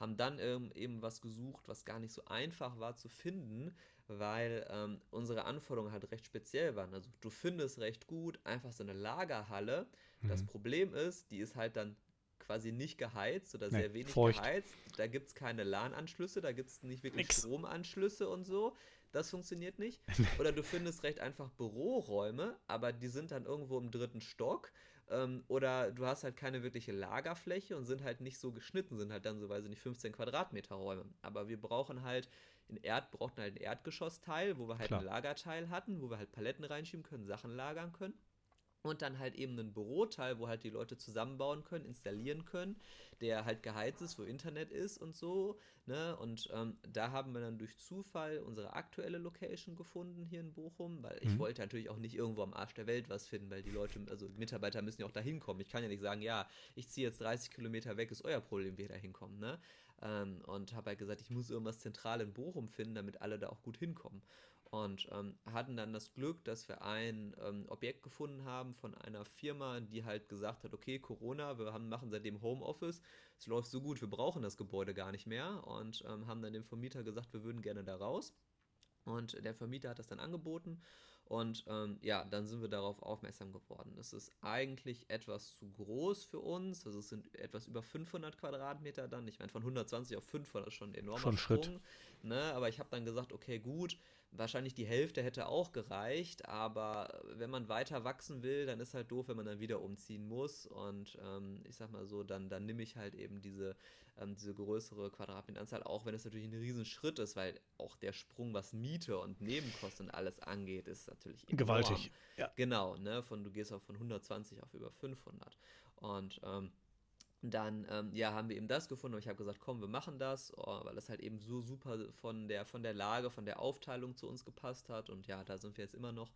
haben dann ähm, eben was gesucht, was gar nicht so einfach war zu finden, weil ähm, unsere Anforderungen halt recht speziell waren. Also du findest recht gut einfach so eine Lagerhalle. Mhm. Das Problem ist, die ist halt dann quasi nicht geheizt oder nee, sehr wenig feucht. geheizt. Da gibt es keine LAN-Anschlüsse, da gibt es nicht wirklich Nix. Stromanschlüsse und so. Das funktioniert nicht. Oder du findest recht einfach Büroräume, aber die sind dann irgendwo im dritten Stock. Ähm, oder du hast halt keine wirkliche Lagerfläche und sind halt nicht so geschnitten, sind halt dann so, weiß ich nicht, 15 Quadratmeter Räume. Aber wir brauchen halt, in Erd brauchten halt ein Erdgeschossteil, wo wir halt Klar. ein Lagerteil hatten, wo wir halt Paletten reinschieben können, Sachen lagern können und dann halt eben einen Büroteil, wo halt die Leute zusammenbauen können, installieren können, der halt geheizt ist, wo Internet ist und so. Ne? Und ähm, da haben wir dann durch Zufall unsere aktuelle Location gefunden hier in Bochum, weil ich mhm. wollte natürlich auch nicht irgendwo am Arsch der Welt was finden, weil die Leute, also Mitarbeiter müssen ja auch da hinkommen. Ich kann ja nicht sagen, ja, ich ziehe jetzt 30 Kilometer weg, ist euer Problem, wie ihr da hinkommen. Ne? Ähm, und habe halt gesagt, ich muss irgendwas zentral in Bochum finden, damit alle da auch gut hinkommen und ähm, hatten dann das Glück, dass wir ein ähm, Objekt gefunden haben von einer Firma, die halt gesagt hat, okay, Corona, wir haben, machen seitdem Homeoffice, es läuft so gut, wir brauchen das Gebäude gar nicht mehr und ähm, haben dann dem Vermieter gesagt, wir würden gerne da raus. Und der Vermieter hat das dann angeboten und ähm, ja, dann sind wir darauf aufmerksam geworden. Es ist eigentlich etwas zu groß für uns. Also es sind etwas über 500 Quadratmeter dann. Ich meine, von 120 auf 500 ist schon ein enormer schon Sprung. Schritt. Ne? Aber ich habe dann gesagt, okay, gut, Wahrscheinlich die Hälfte hätte auch gereicht, aber wenn man weiter wachsen will, dann ist halt doof, wenn man dann wieder umziehen muss. Und ähm, ich sag mal so, dann, dann nehme ich halt eben diese, ähm, diese größere Quadratmeteranzahl, auch wenn es natürlich ein Riesenschritt ist, weil auch der Sprung, was Miete und Nebenkosten und alles angeht, ist natürlich enorm. gewaltig. Ja. Genau, ne? Von, du gehst auch von 120 auf über 500. Und ähm, dann ähm, ja, haben wir eben das gefunden und ich habe gesagt, komm, wir machen das, oh, weil das halt eben so super von der, von der Lage, von der Aufteilung zu uns gepasst hat und ja, da sind wir jetzt immer noch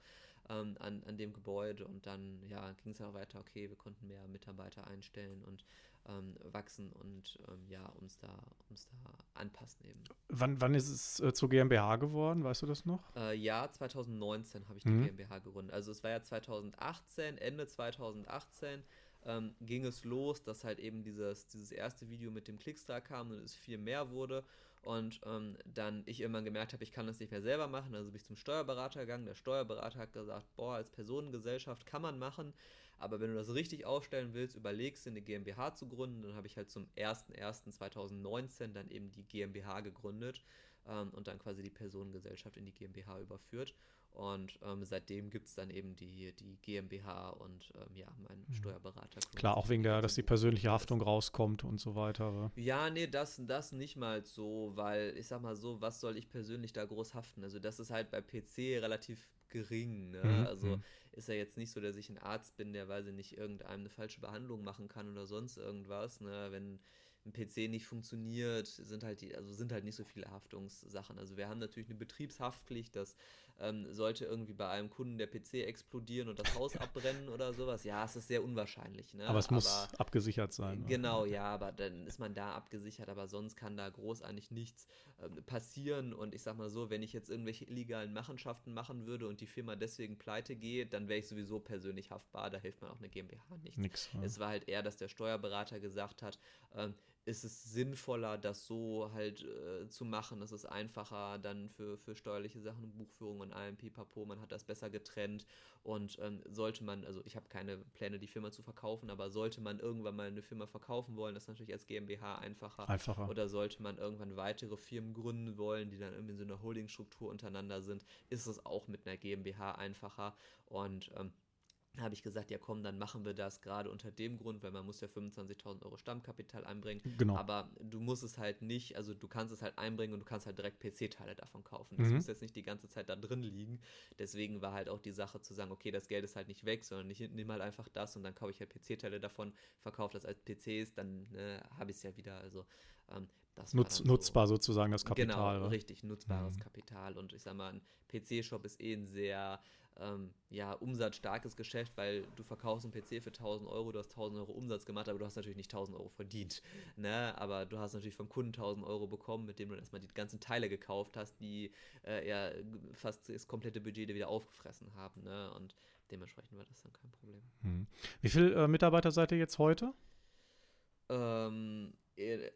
ähm, an, an dem Gebäude und dann ja, ging es auch weiter, okay, wir konnten mehr Mitarbeiter einstellen und ähm, wachsen und ähm, ja, uns da, uns da anpassen eben. Wann, wann ist es äh, zur GmbH geworden, weißt du das noch? Äh, ja, 2019 habe ich die mhm. GmbH gegründet. Also es war ja 2018, Ende 2018 ähm, ging es los, dass halt eben dieses, dieses erste Video mit dem Clickstar kam und es viel mehr wurde. Und ähm, dann ich irgendwann gemerkt habe, ich kann das nicht mehr selber machen, also bin ich zum Steuerberater gegangen. Der Steuerberater hat gesagt, boah, als Personengesellschaft kann man machen, aber wenn du das richtig aufstellen willst, überlegst du eine GmbH zu gründen. Dann habe ich halt zum 01.01.2019 dann eben die GmbH gegründet ähm, und dann quasi die Personengesellschaft in die GmbH überführt. Und ähm, seitdem gibt es dann eben die, die GmbH und ähm, ja, mein mhm. Steuerberater. Klar, auch wegen der, dass die persönliche Haftung rauskommt und so weiter. Ja, nee, das, das nicht mal so, weil ich sag mal so, was soll ich persönlich da groß haften? Also das ist halt bei PC relativ gering. Ne? Mhm. Also mhm. ist ja jetzt nicht so, dass ich ein Arzt bin, der, weiß ich nicht, irgendeinem eine falsche Behandlung machen kann oder sonst irgendwas. Ne? Wenn ein PC nicht funktioniert, sind halt die, also sind halt nicht so viele Haftungssachen. Also wir haben natürlich eine Betriebshaftpflicht, dass ähm, sollte irgendwie bei einem Kunden der PC explodieren und das Haus abbrennen oder sowas. Ja, es ist sehr unwahrscheinlich. Ne? Aber es aber, muss abgesichert sein. Genau, ja, aber dann ist man da abgesichert, aber sonst kann da groß eigentlich nichts ähm, passieren. Und ich sag mal so, wenn ich jetzt irgendwelche illegalen Machenschaften machen würde und die Firma deswegen pleite geht, dann wäre ich sowieso persönlich haftbar. Da hilft man auch eine GmbH nicht. Nix, ja. Es war halt eher, dass der Steuerberater gesagt hat, ähm, ist es sinnvoller, das so halt äh, zu machen. Es ist einfacher dann für, für steuerliche Sachen, Buchführung und allem Pipapo. Man hat das besser getrennt und ähm, sollte man, also ich habe keine Pläne, die Firma zu verkaufen, aber sollte man irgendwann mal eine Firma verkaufen wollen, das ist natürlich als GmbH einfacher. Einfacher. Oder sollte man irgendwann weitere Firmen gründen wollen, die dann irgendwie in so einer Holdingstruktur untereinander sind, ist es auch mit einer GmbH einfacher und ähm, habe ich gesagt, ja komm, dann machen wir das gerade unter dem Grund, weil man muss ja 25.000 Euro Stammkapital einbringen. Genau. Aber du musst es halt nicht, also du kannst es halt einbringen und du kannst halt direkt PC-Teile davon kaufen. Das mhm. muss jetzt nicht die ganze Zeit da drin liegen. Deswegen war halt auch die Sache zu sagen, okay, das Geld ist halt nicht weg, sondern ich nehme halt einfach das und dann kaufe ich halt PC-Teile davon, verkaufe das als PCs, dann ne, habe ich es ja wieder. Also ähm, Nutz, so, nutzbar sozusagen das Kapital. Genau, richtig, nutzbares mhm. Kapital. Und ich sag mal, ein PC-Shop ist eh ein sehr ähm, ja, umsatzstarkes Geschäft, weil du verkaufst einen PC für 1000 Euro, du hast 1000 Euro Umsatz gemacht, aber du hast natürlich nicht 1000 Euro verdient. Ne? Aber du hast natürlich vom Kunden 1000 Euro bekommen, mit dem du erstmal die ganzen Teile gekauft hast, die äh, ja fast das komplette Budget wieder aufgefressen haben. Ne? Und dementsprechend war das dann kein Problem. Hm. Wie viele äh, Mitarbeiter seid ihr jetzt heute? Ähm,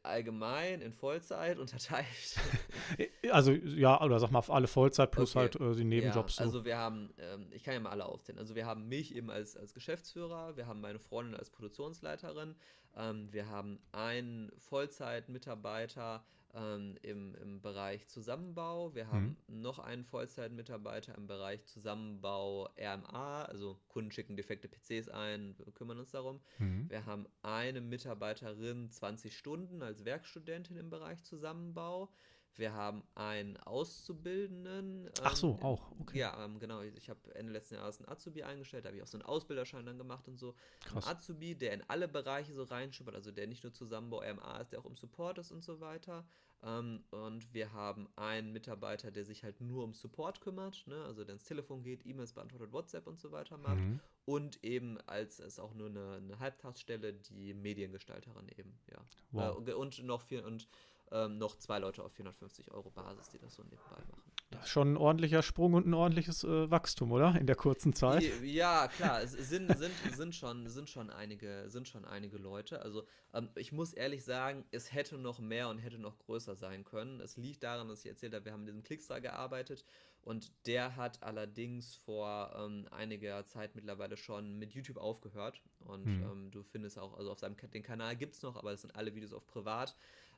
allgemein in Vollzeit unterteilt. Also ja, oder sag mal alle Vollzeit plus okay. halt äh, die Nebenjobs. Ja, also wir haben, ähm, ich kann ja mal alle aufzählen. Also wir haben mich eben als, als Geschäftsführer, wir haben meine Freundin als Produktionsleiterin, ähm, wir haben einen Vollzeitmitarbeiter, ähm, im, im Bereich Zusammenbau. Wir haben mhm. noch einen Vollzeitmitarbeiter im Bereich Zusammenbau RMA, also Kunden schicken defekte PCs ein, wir kümmern uns darum. Mhm. Wir haben eine Mitarbeiterin 20 Stunden als Werkstudentin im Bereich Zusammenbau. Wir haben einen Auszubildenden. Ähm, Ach so, auch. Okay. Ja, ähm, genau. Ich habe Ende letzten Jahres einen Azubi eingestellt, da habe ich auch so einen Ausbilderschein dann gemacht und so. Krass. Ein Azubi, der in alle Bereiche so reinschuppert, also der nicht nur Zusammenbau RMA ist, der auch im Support ist und so weiter. Ähm, und wir haben einen Mitarbeiter, der sich halt nur um Support kümmert, ne? also der ins Telefon geht, E-Mails beantwortet, WhatsApp und so weiter macht. Mhm. Und eben als es auch nur eine, eine Halbtagsstelle, die Mediengestalterin eben, ja. Wow. Äh, und noch vier und ähm, noch zwei Leute auf 450 Euro Basis, die das so nebenbei machen. Das ist schon ein ordentlicher Sprung und ein ordentliches äh, Wachstum, oder? In der kurzen Zeit. Ja, klar, es sind, sind, sind, schon, sind, schon, einige, sind schon einige Leute. Also ähm, ich muss ehrlich sagen, es hätte noch mehr und hätte noch größer sein können. Es liegt daran, dass ich erzählt habe, wir haben mit diesem Clickstar gearbeitet und der hat allerdings vor ähm, einiger Zeit mittlerweile schon mit YouTube aufgehört. Und mhm. ähm, du findest auch, also auf seinem den Kanal gibt es noch, aber das sind alle Videos auf privat.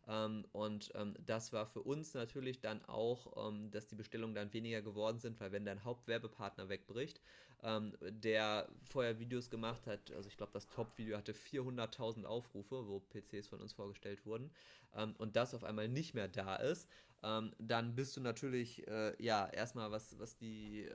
Ähm, und ähm, das war für uns natürlich dann auch, ähm, dass die Bestellungen dann weniger geworden sind, weil wenn dein Hauptwerbepartner wegbricht, ähm, der vorher Videos gemacht hat, also ich glaube, das Top-Video hatte 400.000 Aufrufe, wo PCs von uns vorgestellt wurden, ähm, und das auf einmal nicht mehr da ist, ähm, dann bist du natürlich, äh, ja, erstmal was, was die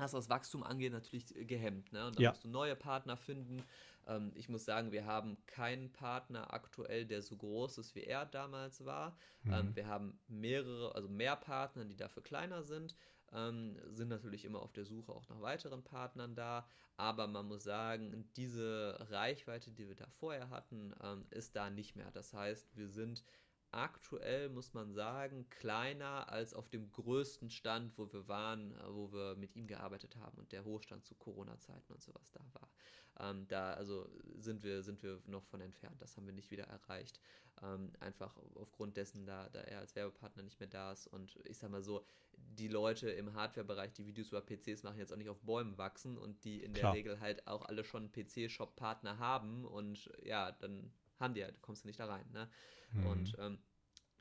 was das Wachstum angeht, natürlich gehemmt. Ne? Und dann ja. musst du neue Partner finden. Ähm, ich muss sagen, wir haben keinen Partner aktuell, der so groß ist, wie er damals war. Mhm. Ähm, wir haben mehrere, also mehr Partner, die dafür kleiner sind. Ähm, sind natürlich immer auf der Suche auch nach weiteren Partnern da. Aber man muss sagen, diese Reichweite, die wir da vorher hatten, ähm, ist da nicht mehr. Das heißt, wir sind aktuell, muss man sagen, kleiner als auf dem größten Stand, wo wir waren, äh, wo wir mit ihm gearbeitet haben und der Hochstand zu Corona-Zeiten und sowas da war. Ähm, da also sind wir, sind wir noch von entfernt. Das haben wir nicht wieder erreicht. Ähm, einfach aufgrund dessen, da, da er als Werbepartner nicht mehr da ist. Und ich sag mal so, die Leute im Hardware-Bereich, die Videos über PCs machen, jetzt auch nicht auf Bäumen wachsen und die in der Klar. Regel halt auch alle schon PC-Shop-Partner haben und ja, dann haben die halt, kommst du nicht da rein. Ne? Mhm. Und ähm,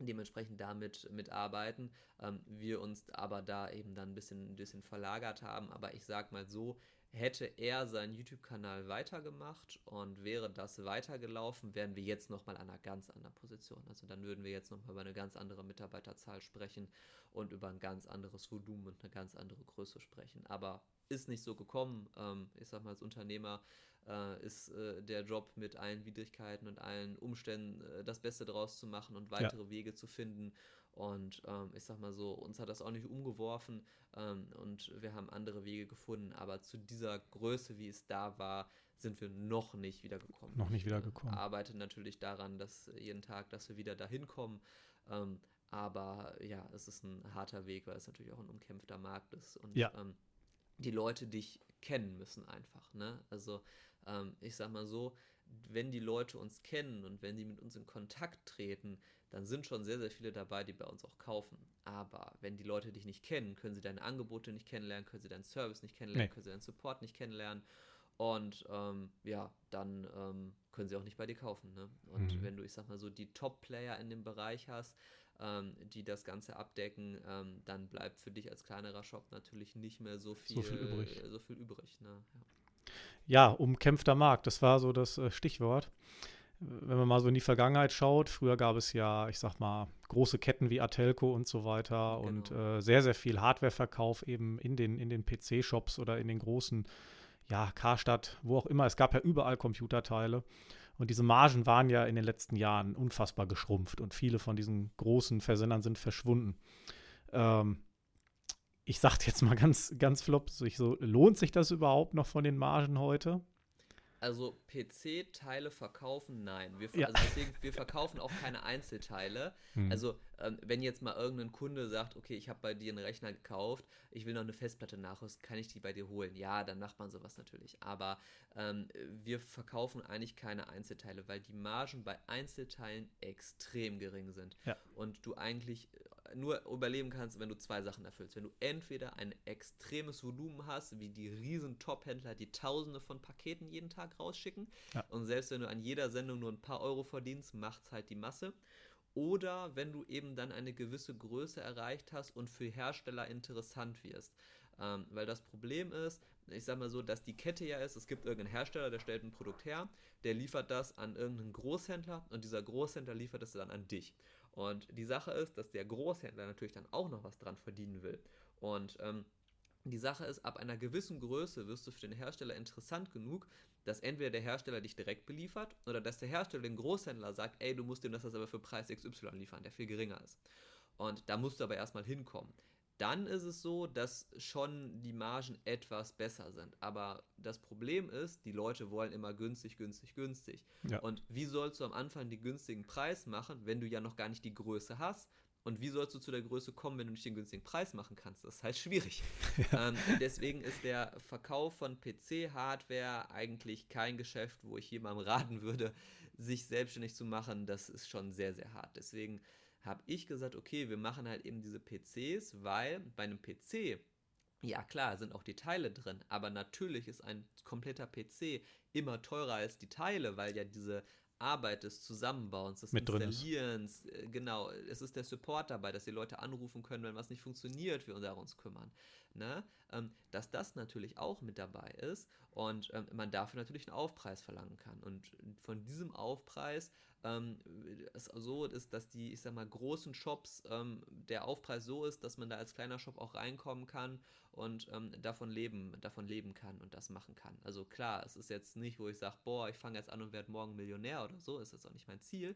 dementsprechend damit mitarbeiten. Ähm, wir uns aber da eben dann ein bisschen, ein bisschen verlagert haben. Aber ich sag mal so, hätte er seinen YouTube-Kanal weitergemacht und wäre das weitergelaufen, wären wir jetzt nochmal an einer ganz anderen Position. Also dann würden wir jetzt nochmal über eine ganz andere Mitarbeiterzahl sprechen und über ein ganz anderes Volumen und eine ganz andere Größe sprechen. Aber ist nicht so gekommen. Ähm, ich sag mal, als Unternehmer äh, ist äh, der Job mit allen Widrigkeiten und allen Umständen äh, das Beste draus zu machen und weitere ja. Wege zu finden. Und ähm, ich sag mal so, uns hat das auch nicht umgeworfen ähm, und wir haben andere Wege gefunden. Aber zu dieser Größe, wie es da war, sind wir noch nicht wiedergekommen. Noch nicht wiedergekommen. Ich arbeite natürlich daran, dass jeden Tag, dass wir wieder dahin kommen. Ähm, aber ja, es ist ein harter Weg, weil es natürlich auch ein umkämpfter Markt ist. Und ja. ähm, die Leute dich kennen müssen einfach. Ne? Also ähm, ich sag mal so, wenn die Leute uns kennen und wenn die mit uns in Kontakt treten, dann sind schon sehr, sehr viele dabei, die bei uns auch kaufen. Aber wenn die Leute dich nicht kennen, können sie deine Angebote nicht kennenlernen, können sie deinen Service nicht kennenlernen, nee. können sie deinen Support nicht kennenlernen. Und ähm, ja, dann ähm, können sie auch nicht bei dir kaufen. Ne? Und mhm. wenn du, ich sag mal so, die Top-Player in dem Bereich hast, ähm, die das Ganze abdecken, ähm, dann bleibt für dich als kleinerer Shop natürlich nicht mehr so viel, so viel übrig. So viel übrig ne? ja. Ja, umkämpfter Markt, das war so das äh, Stichwort. Wenn man mal so in die Vergangenheit schaut, früher gab es ja, ich sag mal, große Ketten wie Atelco und so weiter genau. und äh, sehr, sehr viel Hardwareverkauf eben in den, in den PC-Shops oder in den großen, ja, Karstadt, wo auch immer. Es gab ja überall Computerteile. Und diese Margen waren ja in den letzten Jahren unfassbar geschrumpft und viele von diesen großen Versendern sind verschwunden. Ähm, ich sage jetzt mal ganz, ganz flopsig so, lohnt sich das überhaupt noch von den Margen heute? Also PC-Teile verkaufen, nein. Wir, ja. also deswegen, wir verkaufen auch keine Einzelteile. Hm. Also ähm, wenn jetzt mal irgendein Kunde sagt, okay, ich habe bei dir einen Rechner gekauft, ich will noch eine Festplatte nachrüsten, kann ich die bei dir holen? Ja, dann macht man sowas natürlich. Aber ähm, wir verkaufen eigentlich keine Einzelteile, weil die Margen bei Einzelteilen extrem gering sind. Ja. Und du eigentlich nur überleben kannst, wenn du zwei Sachen erfüllst. Wenn du entweder ein extremes Volumen hast, wie die riesen Top-Händler, die tausende von Paketen jeden Tag rausschicken. Ja. Und selbst wenn du an jeder Sendung nur ein paar Euro verdienst, macht es halt die Masse. Oder wenn du eben dann eine gewisse Größe erreicht hast und für Hersteller interessant wirst. Ähm, weil das Problem ist, ich sag mal so, dass die Kette ja ist, es gibt irgendeinen Hersteller, der stellt ein Produkt her, der liefert das an irgendeinen Großhändler und dieser Großhändler liefert es dann an dich. Und die Sache ist, dass der Großhändler natürlich dann auch noch was dran verdienen will. Und ähm, die Sache ist, ab einer gewissen Größe wirst du für den Hersteller interessant genug, dass entweder der Hersteller dich direkt beliefert oder dass der Hersteller den Großhändler sagt, ey, du musst ihm das aber für Preis XY liefern, der viel geringer ist. Und da musst du aber erstmal hinkommen dann ist es so, dass schon die Margen etwas besser sind. Aber das Problem ist, die Leute wollen immer günstig, günstig, günstig. Ja. Und wie sollst du am Anfang den günstigen Preis machen, wenn du ja noch gar nicht die Größe hast? Und wie sollst du zu der Größe kommen, wenn du nicht den günstigen Preis machen kannst? Das ist halt schwierig. Ja. Ähm, deswegen ist der Verkauf von PC-Hardware eigentlich kein Geschäft, wo ich jemandem raten würde, sich selbstständig zu machen. Das ist schon sehr, sehr hart. Deswegen habe ich gesagt, okay, wir machen halt eben diese PCs, weil bei einem PC, ja klar, sind auch die Teile drin, aber natürlich ist ein kompletter PC immer teurer als die Teile, weil ja diese Arbeit des Zusammenbauens, des Installierens, äh, genau, es ist der Support dabei, dass die Leute anrufen können, wenn was nicht funktioniert, wir uns darum kümmern. Ne? Ähm, dass das natürlich auch mit dabei ist und ähm, man dafür natürlich einen Aufpreis verlangen kann. Und von diesem Aufpreis ähm, es so ist, dass die, ich sag mal, großen Shops ähm, der Aufpreis so ist, dass man da als kleiner Shop auch reinkommen kann und ähm, davon leben, davon leben kann und das machen kann. Also klar, es ist jetzt nicht, wo ich sage, boah, ich fange jetzt an und werde morgen Millionär oder so, ist jetzt auch nicht mein Ziel.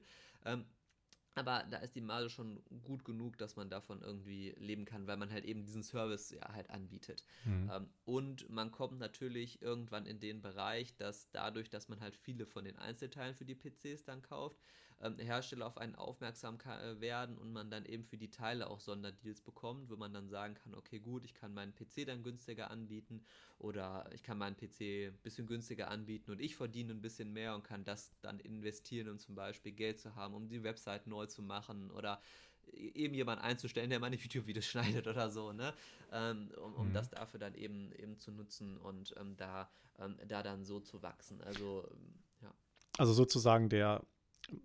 Aber da ist die Marge schon gut genug, dass man davon irgendwie leben kann, weil man halt eben diesen Service ja halt anbietet. Mhm. Ähm, und man kommt natürlich irgendwann in den Bereich, dass dadurch, dass man halt viele von den Einzelteilen für die PCs dann kauft, ähm, Hersteller auf einen aufmerksam äh, werden und man dann eben für die Teile auch Sonderdeals bekommt, wo man dann sagen kann, okay gut, ich kann meinen PC dann günstiger anbieten oder ich kann meinen PC ein bisschen günstiger anbieten und ich verdiene ein bisschen mehr und kann das dann investieren, um zum Beispiel Geld zu haben, um die Website neu zu machen oder eben jemanden einzustellen, der meine YouTube-Videos schneidet oder so, ne? Ähm, um, um mhm. das dafür dann eben eben zu nutzen und ähm, da, ähm, da dann so zu wachsen. Also ja. Also sozusagen der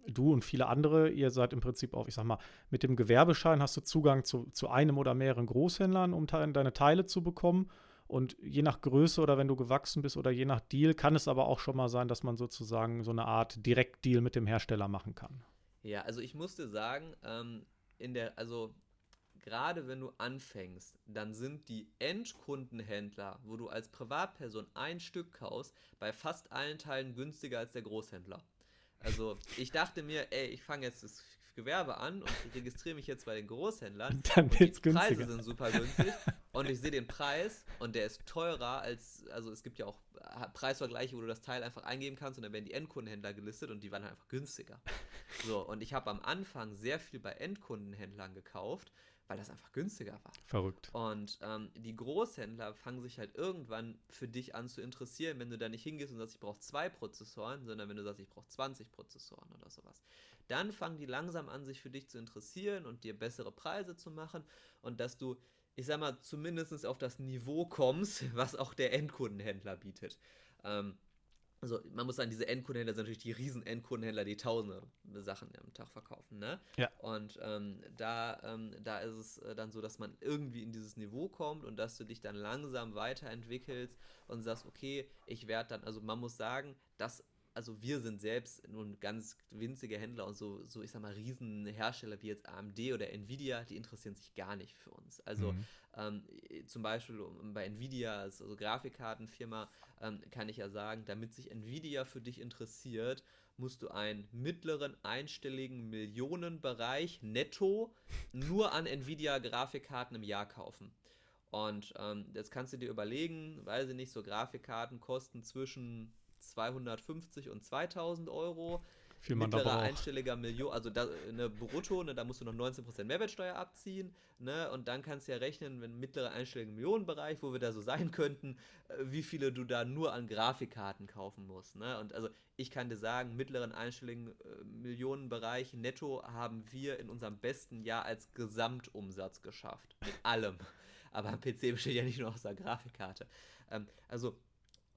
du und viele andere, ihr seid im Prinzip auch, ich sag mal, mit dem Gewerbeschein hast du Zugang zu, zu einem oder mehreren Großhändlern, um te deine Teile zu bekommen. Und je nach Größe oder wenn du gewachsen bist oder je nach Deal, kann es aber auch schon mal sein, dass man sozusagen so eine Art Direktdeal mit dem Hersteller machen kann. Ja, also ich musste sagen, ähm, in der, also gerade wenn du anfängst, dann sind die Endkundenhändler, wo du als Privatperson ein Stück kaufst, bei fast allen Teilen günstiger als der Großhändler. Also ich dachte mir, ey, ich fange jetzt das Gewerbe an und registriere mich jetzt bei den Großhändlern. Dann und die Preise sind super günstig und ich sehe den Preis und der ist teurer als, also es gibt ja auch Preisvergleiche, wo du das Teil einfach eingeben kannst und dann werden die Endkundenhändler gelistet und die waren halt einfach günstiger. So, und ich habe am Anfang sehr viel bei Endkundenhändlern gekauft weil das einfach günstiger war. Verrückt. Und ähm, die Großhändler fangen sich halt irgendwann für dich an zu interessieren, wenn du da nicht hingehst und sagst, ich brauche zwei Prozessoren, sondern wenn du sagst, ich brauche 20 Prozessoren oder sowas. Dann fangen die langsam an, sich für dich zu interessieren und dir bessere Preise zu machen und dass du, ich sag mal, zumindest auf das Niveau kommst, was auch der Endkundenhändler bietet. Ähm, also man muss sagen, diese Endkundenhändler sind natürlich die riesen Endkundenhändler, die tausende Sachen am Tag verkaufen, ne? Ja. Und ähm, da, ähm, da ist es äh, dann so, dass man irgendwie in dieses Niveau kommt und dass du dich dann langsam weiterentwickelst und sagst, okay, ich werde dann, also man muss sagen, dass also wir sind selbst nun ganz winzige Händler und so, so ich sag mal, Riesenhersteller wie jetzt AMD oder Nvidia, die interessieren sich gar nicht für uns. Also mhm. ähm, zum Beispiel bei Nvidia, also Grafikkartenfirma, ähm, kann ich ja sagen, damit sich Nvidia für dich interessiert, musst du einen mittleren einstelligen Millionenbereich netto nur an Nvidia Grafikkarten im Jahr kaufen. Und ähm, jetzt kannst du dir überlegen, weiß ich nicht, so Grafikkarten kosten zwischen 250 und 2000 Euro. Viel man mittlerer einstelliger Million, also da, eine Brutto, ne, da musst du noch 19% Mehrwertsteuer abziehen, ne, und dann kannst du ja rechnen, wenn mittlerer einstelliger Millionenbereich, wo wir da so sein könnten, äh, wie viele du da nur an Grafikkarten kaufen musst, ne, und also ich kann dir sagen, mittleren einstelligen äh, Millionenbereich netto haben wir in unserem besten Jahr als Gesamtumsatz geschafft, mit allem, aber am PC besteht ja nicht nur aus der Grafikkarte, ähm, also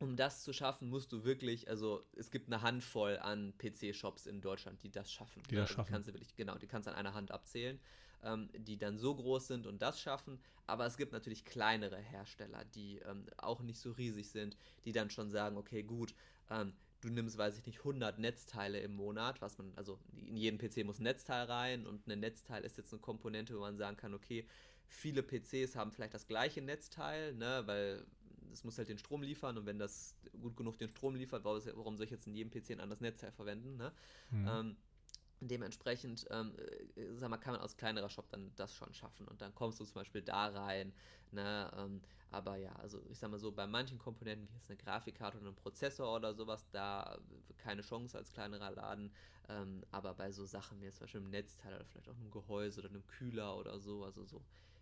um das zu schaffen, musst du wirklich, also es gibt eine Handvoll an PC-Shops in Deutschland, die das schaffen. Die das also schaffen. Kannst du wirklich, genau, die kannst du an einer Hand abzählen, ähm, die dann so groß sind und das schaffen. Aber es gibt natürlich kleinere Hersteller, die ähm, auch nicht so riesig sind, die dann schon sagen, okay, gut, ähm, du nimmst, weiß ich nicht, 100 Netzteile im Monat, was man, also in jeden PC muss ein Netzteil rein und ein Netzteil ist jetzt eine Komponente, wo man sagen kann, okay, viele PCs haben vielleicht das gleiche Netzteil, ne, weil es muss halt den Strom liefern und wenn das gut genug den Strom liefert, warum soll ich jetzt in jedem PC ein anderes Netzteil verwenden? Ne? Mhm. Ähm, dementsprechend ähm, äh, sag mal, kann man als kleinerer Shop dann das schon schaffen und dann kommst du zum Beispiel da rein. Ne? Ähm, aber ja, also ich sag mal so, bei manchen Komponenten, wie jetzt eine Grafikkarte oder ein Prozessor oder sowas, da keine Chance als kleinerer Laden. Ähm, aber bei so Sachen wie jetzt zum Beispiel ein Netzteil oder vielleicht auch einem Gehäuse oder einem Kühler oder so, also so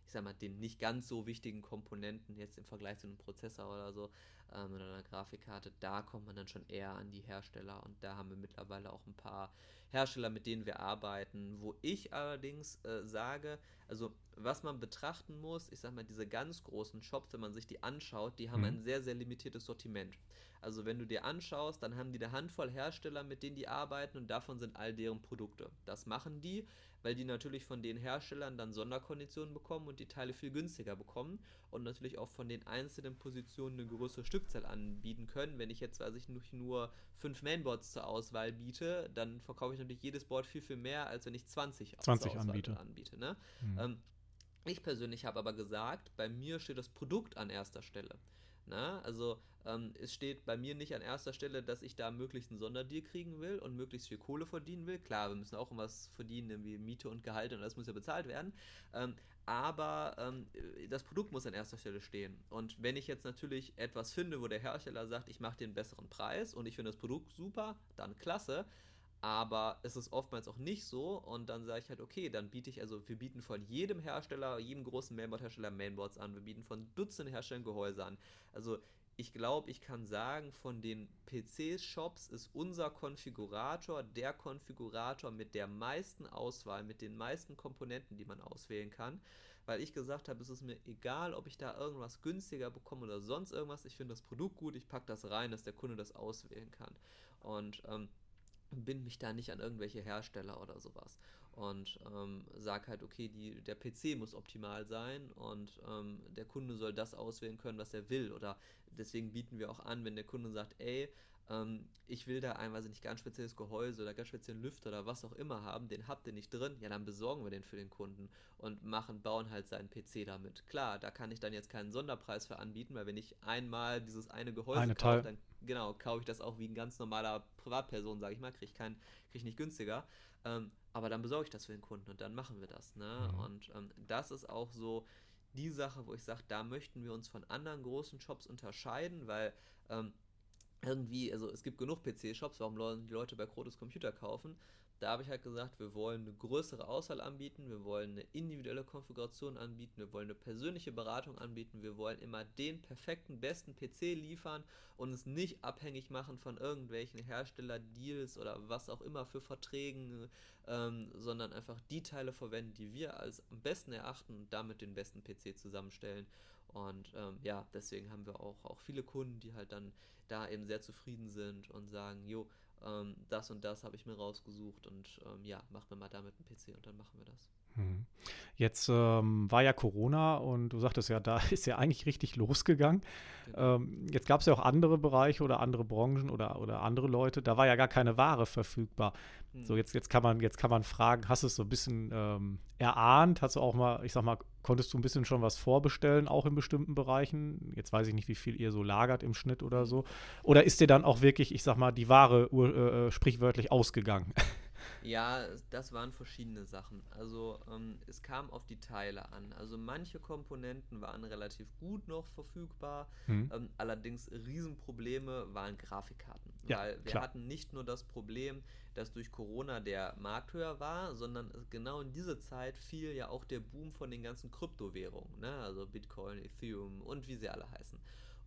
ich sag mal, den nicht ganz so wichtigen Komponenten jetzt im Vergleich zu einem Prozessor oder so ähm, oder einer Grafikkarte, da kommt man dann schon eher an die Hersteller. Und da haben wir mittlerweile auch ein paar Hersteller, mit denen wir arbeiten, wo ich allerdings äh, sage, also was man betrachten muss, ich sag mal, diese ganz großen Shops, wenn man sich die anschaut, die haben mhm. ein sehr, sehr limitiertes Sortiment. Also wenn du dir anschaust, dann haben die eine Handvoll Hersteller, mit denen die arbeiten und davon sind all deren Produkte. Das machen die, weil die natürlich von den Herstellern dann Sonderkonditionen bekommen und die Teile viel günstiger bekommen und natürlich auch von den einzelnen Positionen eine größere Stückzahl anbieten können. Wenn ich jetzt, weiß ich, nur, nur fünf Mainboards zur Auswahl biete, dann verkaufe ich natürlich jedes Board viel, viel mehr, als wenn ich 20, 20 anbiete. anbiete ne? mhm. ähm, ich persönlich habe aber gesagt, bei mir steht das Produkt an erster Stelle. Ne? Also ähm, es steht bei mir nicht an erster Stelle, dass ich da möglichst einen Sonderdeal kriegen will und möglichst viel Kohle verdienen will. Klar, wir müssen auch was verdienen, irgendwie Miete und Gehalt und das muss ja bezahlt werden. Ähm, aber ähm, das Produkt muss an erster Stelle stehen. Und wenn ich jetzt natürlich etwas finde, wo der Hersteller sagt, ich mache den besseren Preis und ich finde das Produkt super, dann klasse. Aber es ist oftmals auch nicht so und dann sage ich halt, okay, dann biete ich, also wir bieten von jedem Hersteller, jedem großen Mainboard-Hersteller Mainboards an, wir bieten von Dutzenden Herstellern Gehäuse an. Also ich glaube, ich kann sagen, von den PC-Shops ist unser Konfigurator der Konfigurator mit der meisten Auswahl, mit den meisten Komponenten, die man auswählen kann. Weil ich gesagt habe, es ist mir egal, ob ich da irgendwas günstiger bekomme oder sonst irgendwas. Ich finde das Produkt gut, ich packe das rein, dass der Kunde das auswählen kann. Und ähm, bin mich da nicht an irgendwelche Hersteller oder sowas und ähm, sag halt, okay, die, der PC muss optimal sein und ähm, der Kunde soll das auswählen können, was er will. Oder deswegen bieten wir auch an, wenn der Kunde sagt, ey, ähm, ich will da ein, weiß ich nicht, ganz spezielles Gehäuse oder ganz speziellen Lüfter oder was auch immer haben, den habt ihr nicht drin, ja, dann besorgen wir den für den Kunden und machen, bauen halt seinen PC damit. Klar, da kann ich dann jetzt keinen Sonderpreis für anbieten, weil wenn ich einmal dieses eine Gehäuse eine kaufe, dann genau, kaufe ich das auch wie ein ganz normaler Privatperson, sage ich mal, kriege ich, kein, krieg ich nicht günstiger. Ähm, aber dann besorge ich das für den Kunden und dann machen wir das. Ne? Mhm. Und ähm, das ist auch so die Sache, wo ich sage, da möchten wir uns von anderen großen Shops unterscheiden, weil ähm, irgendwie, also es gibt genug PC-Shops, warum wollen die Leute bei Krotos Computer kaufen? Da habe ich halt gesagt, wir wollen eine größere Auswahl anbieten, wir wollen eine individuelle Konfiguration anbieten, wir wollen eine persönliche Beratung anbieten, wir wollen immer den perfekten, besten PC liefern und es nicht abhängig machen von irgendwelchen Hersteller-Deals oder was auch immer für Verträgen, ähm, sondern einfach die Teile verwenden, die wir als am besten erachten und damit den besten PC zusammenstellen. Und ähm, ja, deswegen haben wir auch, auch viele Kunden, die halt dann da eben sehr zufrieden sind und sagen, jo, ähm, das und das habe ich mir rausgesucht und ähm, ja, mach mir mal damit einen PC und dann machen wir das. Hm. Jetzt ähm, war ja Corona und du sagtest ja, da ist ja eigentlich richtig losgegangen. Genau. Ähm, jetzt gab es ja auch andere Bereiche oder andere Branchen oder, oder andere Leute, da war ja gar keine Ware verfügbar. Hm. So, jetzt, jetzt, kann man, jetzt kann man fragen, hast du es so ein bisschen ähm, erahnt? Hast du auch mal, ich sag mal, konntest du ein bisschen schon was vorbestellen, auch in bestimmten Bereichen? Jetzt weiß ich nicht, wie viel ihr so lagert im Schnitt oder so. Oder ist dir dann auch wirklich, ich sag mal, die Ware äh, äh sprichwörtlich ausgegangen? Ja, das waren verschiedene Sachen. Also ähm, es kam auf die Teile an. Also manche Komponenten waren relativ gut noch verfügbar. Mhm. Ähm, allerdings Riesenprobleme waren Grafikkarten. Ja, weil wir klar. hatten nicht nur das Problem, dass durch Corona der Markt höher war, sondern genau in diese Zeit fiel ja auch der Boom von den ganzen Kryptowährungen. Ne? Also Bitcoin, Ethereum und wie sie alle heißen.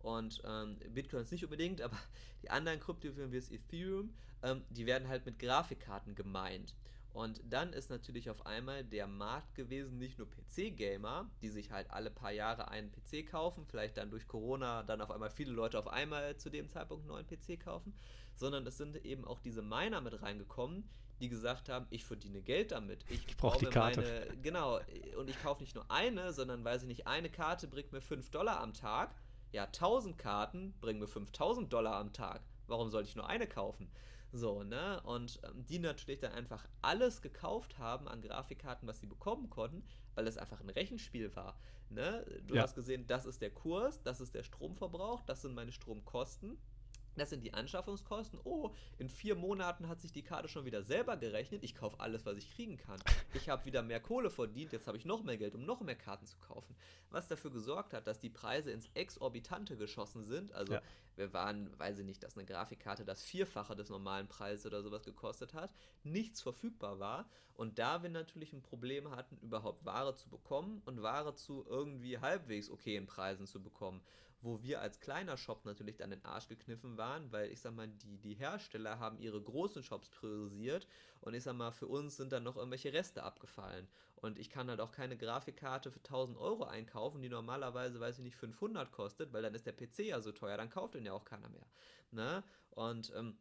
Und ähm, Bitcoin ist nicht unbedingt, aber die anderen Kryptowährungen wie das Ethereum, ähm, die werden halt mit Grafikkarten gemeint. Und dann ist natürlich auf einmal der Markt gewesen, nicht nur PC-Gamer, die sich halt alle paar Jahre einen PC kaufen, vielleicht dann durch Corona dann auf einmal viele Leute auf einmal zu dem Zeitpunkt einen neuen PC kaufen, sondern es sind eben auch diese Miner mit reingekommen, die gesagt haben, ich verdiene Geld damit. Ich, ich brauche die Karte. Meine, genau, und ich kaufe nicht nur eine, sondern weiß ich nicht, eine Karte bringt mir 5 Dollar am Tag ja, 1000 Karten bringen mir 5000 Dollar am Tag. Warum sollte ich nur eine kaufen? So, ne? Und ähm, die natürlich dann einfach alles gekauft haben an Grafikkarten, was sie bekommen konnten, weil es einfach ein Rechenspiel war. Ne? Du ja. hast gesehen, das ist der Kurs, das ist der Stromverbrauch, das sind meine Stromkosten. Das sind die Anschaffungskosten. Oh, in vier Monaten hat sich die Karte schon wieder selber gerechnet. Ich kaufe alles, was ich kriegen kann. Ich habe wieder mehr Kohle verdient. Jetzt habe ich noch mehr Geld, um noch mehr Karten zu kaufen. Was dafür gesorgt hat, dass die Preise ins Exorbitante geschossen sind. Also, ja. wir waren, weiß ich nicht, dass eine Grafikkarte das Vierfache des normalen Preises oder sowas gekostet hat. Nichts verfügbar war. Und da wir natürlich ein Problem hatten, überhaupt Ware zu bekommen und Ware zu irgendwie halbwegs okayen Preisen zu bekommen wo wir als kleiner Shop natürlich dann den Arsch gekniffen waren, weil ich sag mal, die, die Hersteller haben ihre großen Shops priorisiert und ich sag mal, für uns sind dann noch irgendwelche Reste abgefallen. Und ich kann halt auch keine Grafikkarte für 1000 Euro einkaufen, die normalerweise, weiß ich nicht, 500 kostet, weil dann ist der PC ja so teuer, dann kauft den ja auch keiner mehr. Ne? Und ähm,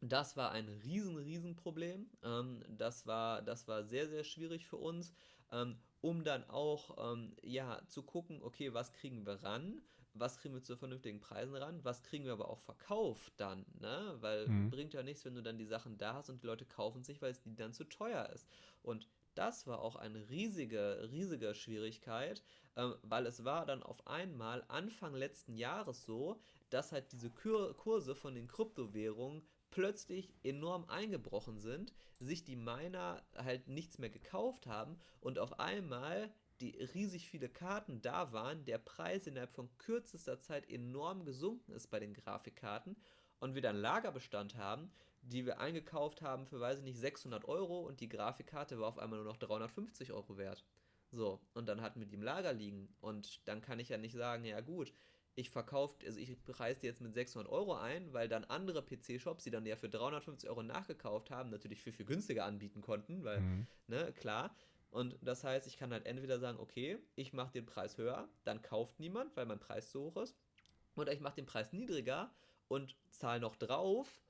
das war ein riesen, riesen Problem. Ähm, das, war, das war sehr, sehr schwierig für uns, ähm, um dann auch ähm, ja, zu gucken, okay, was kriegen wir ran? Was kriegen wir zu vernünftigen Preisen ran, was kriegen wir aber auch verkauft dann, ne? Weil mhm. bringt ja nichts, wenn du dann die Sachen da hast und die Leute kaufen sich, weil es die dann zu teuer ist. Und das war auch eine riesige, riesige Schwierigkeit, ähm, weil es war dann auf einmal Anfang letzten Jahres so, dass halt diese Kur Kurse von den Kryptowährungen plötzlich enorm eingebrochen sind, sich die Miner halt nichts mehr gekauft haben und auf einmal die riesig viele Karten da waren, der Preis innerhalb von kürzester Zeit enorm gesunken ist bei den Grafikkarten und wir dann Lagerbestand haben, die wir eingekauft haben für, weiß ich nicht, 600 Euro und die Grafikkarte war auf einmal nur noch 350 Euro wert. So, und dann hatten wir die im Lager liegen und dann kann ich ja nicht sagen, ja gut, ich verkaufe, also ich preise die jetzt mit 600 Euro ein, weil dann andere PC-Shops, die dann ja für 350 Euro nachgekauft haben, natürlich viel, viel günstiger anbieten konnten, weil, mhm. ne, klar. Und das heißt, ich kann halt entweder sagen, okay, ich mache den Preis höher, dann kauft niemand, weil mein Preis zu hoch ist. Oder ich mache den Preis niedriger und zahle noch drauf,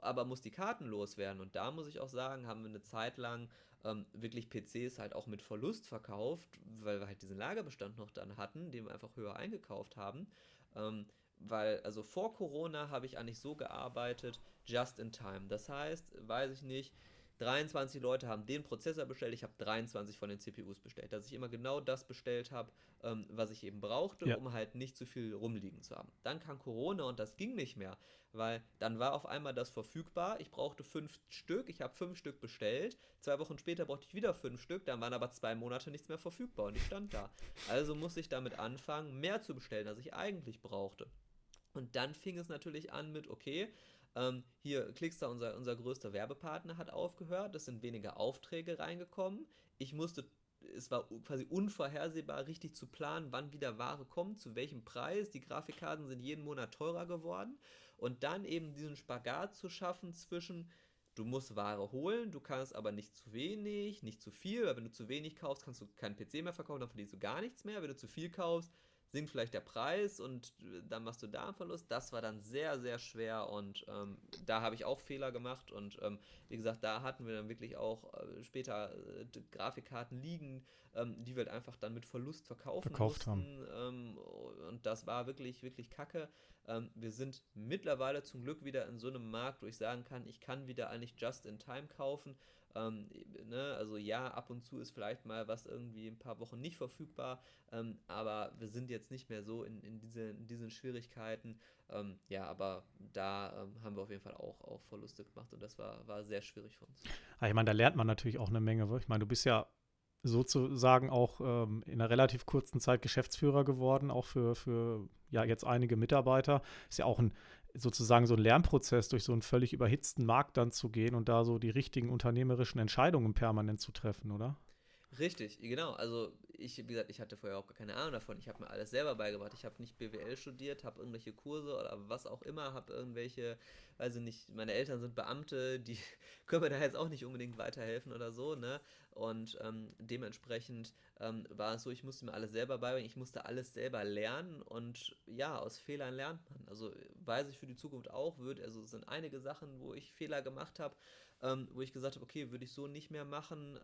aber muss die Karten loswerden. Und da muss ich auch sagen, haben wir eine Zeit lang ähm, wirklich PCs halt auch mit Verlust verkauft, weil wir halt diesen Lagerbestand noch dann hatten, den wir einfach höher eingekauft haben. Ähm, weil, also vor Corona habe ich eigentlich so gearbeitet, just in time. Das heißt, weiß ich nicht, 23 Leute haben den Prozessor bestellt, ich habe 23 von den CPUs bestellt. Dass ich immer genau das bestellt habe, ähm, was ich eben brauchte, ja. um halt nicht zu viel rumliegen zu haben. Dann kam Corona und das ging nicht mehr, weil dann war auf einmal das verfügbar. Ich brauchte fünf Stück, ich habe fünf Stück bestellt. Zwei Wochen später brauchte ich wieder fünf Stück, dann waren aber zwei Monate nichts mehr verfügbar und ich stand da. Also musste ich damit anfangen, mehr zu bestellen, als ich eigentlich brauchte. Und dann fing es natürlich an mit, okay, ähm, hier, Clickstar, unser, unser größter Werbepartner, hat aufgehört. Es sind weniger Aufträge reingekommen. Ich musste, es war quasi unvorhersehbar, richtig zu planen, wann wieder Ware kommt, zu welchem Preis. Die Grafikkarten sind jeden Monat teurer geworden. Und dann eben diesen Spagat zu schaffen zwischen, du musst Ware holen, du kannst aber nicht zu wenig, nicht zu viel, weil wenn du zu wenig kaufst, kannst du keinen PC mehr verkaufen, dann verdienst du gar nichts mehr. Wenn du zu viel kaufst, sinkt vielleicht der Preis und äh, dann machst du da einen Verlust. Das war dann sehr, sehr schwer und ähm, da habe ich auch Fehler gemacht und ähm, wie gesagt, da hatten wir dann wirklich auch äh, später äh, Grafikkarten liegen, ähm, die wir halt einfach dann mit Verlust verkaufen Verkauft mussten ähm, und das war wirklich, wirklich kacke. Ähm, wir sind mittlerweile zum Glück wieder in so einem Markt, wo ich sagen kann, ich kann wieder eigentlich just in time kaufen ähm, ne? Also ja, ab und zu ist vielleicht mal was irgendwie ein paar Wochen nicht verfügbar, ähm, aber wir sind jetzt nicht mehr so in, in, diese, in diesen Schwierigkeiten. Ähm, ja, aber da ähm, haben wir auf jeden Fall auch, auch Verluste gemacht und das war, war sehr schwierig für uns. Ah, ich meine, da lernt man natürlich auch eine Menge. Ich meine, du bist ja sozusagen auch ähm, in einer relativ kurzen Zeit Geschäftsführer geworden, auch für, für ja jetzt einige Mitarbeiter. Ist ja auch ein sozusagen so ein Lernprozess durch so einen völlig überhitzten Markt dann zu gehen und da so die richtigen unternehmerischen Entscheidungen permanent zu treffen, oder? Richtig, genau. Also ich, wie gesagt, ich hatte vorher auch gar keine Ahnung davon. Ich habe mir alles selber beigebracht. Ich habe nicht BWL studiert, habe irgendwelche Kurse oder was auch immer, habe irgendwelche, ich nicht, meine Eltern sind Beamte, die können mir da jetzt auch nicht unbedingt weiterhelfen oder so, ne? Und ähm, dementsprechend ähm, war es so, ich musste mir alles selber beibringen, ich musste alles selber lernen und ja, aus Fehlern lernt man. Also weiß ich für die Zukunft auch, wird, also es sind einige Sachen, wo ich Fehler gemacht habe, ähm, wo ich gesagt habe, okay, würde ich so nicht mehr machen.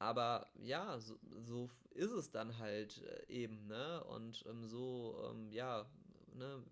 Aber ja, so, so, ist es dann halt äh, eben, ne? Und ähm, so, ähm, ja, ne,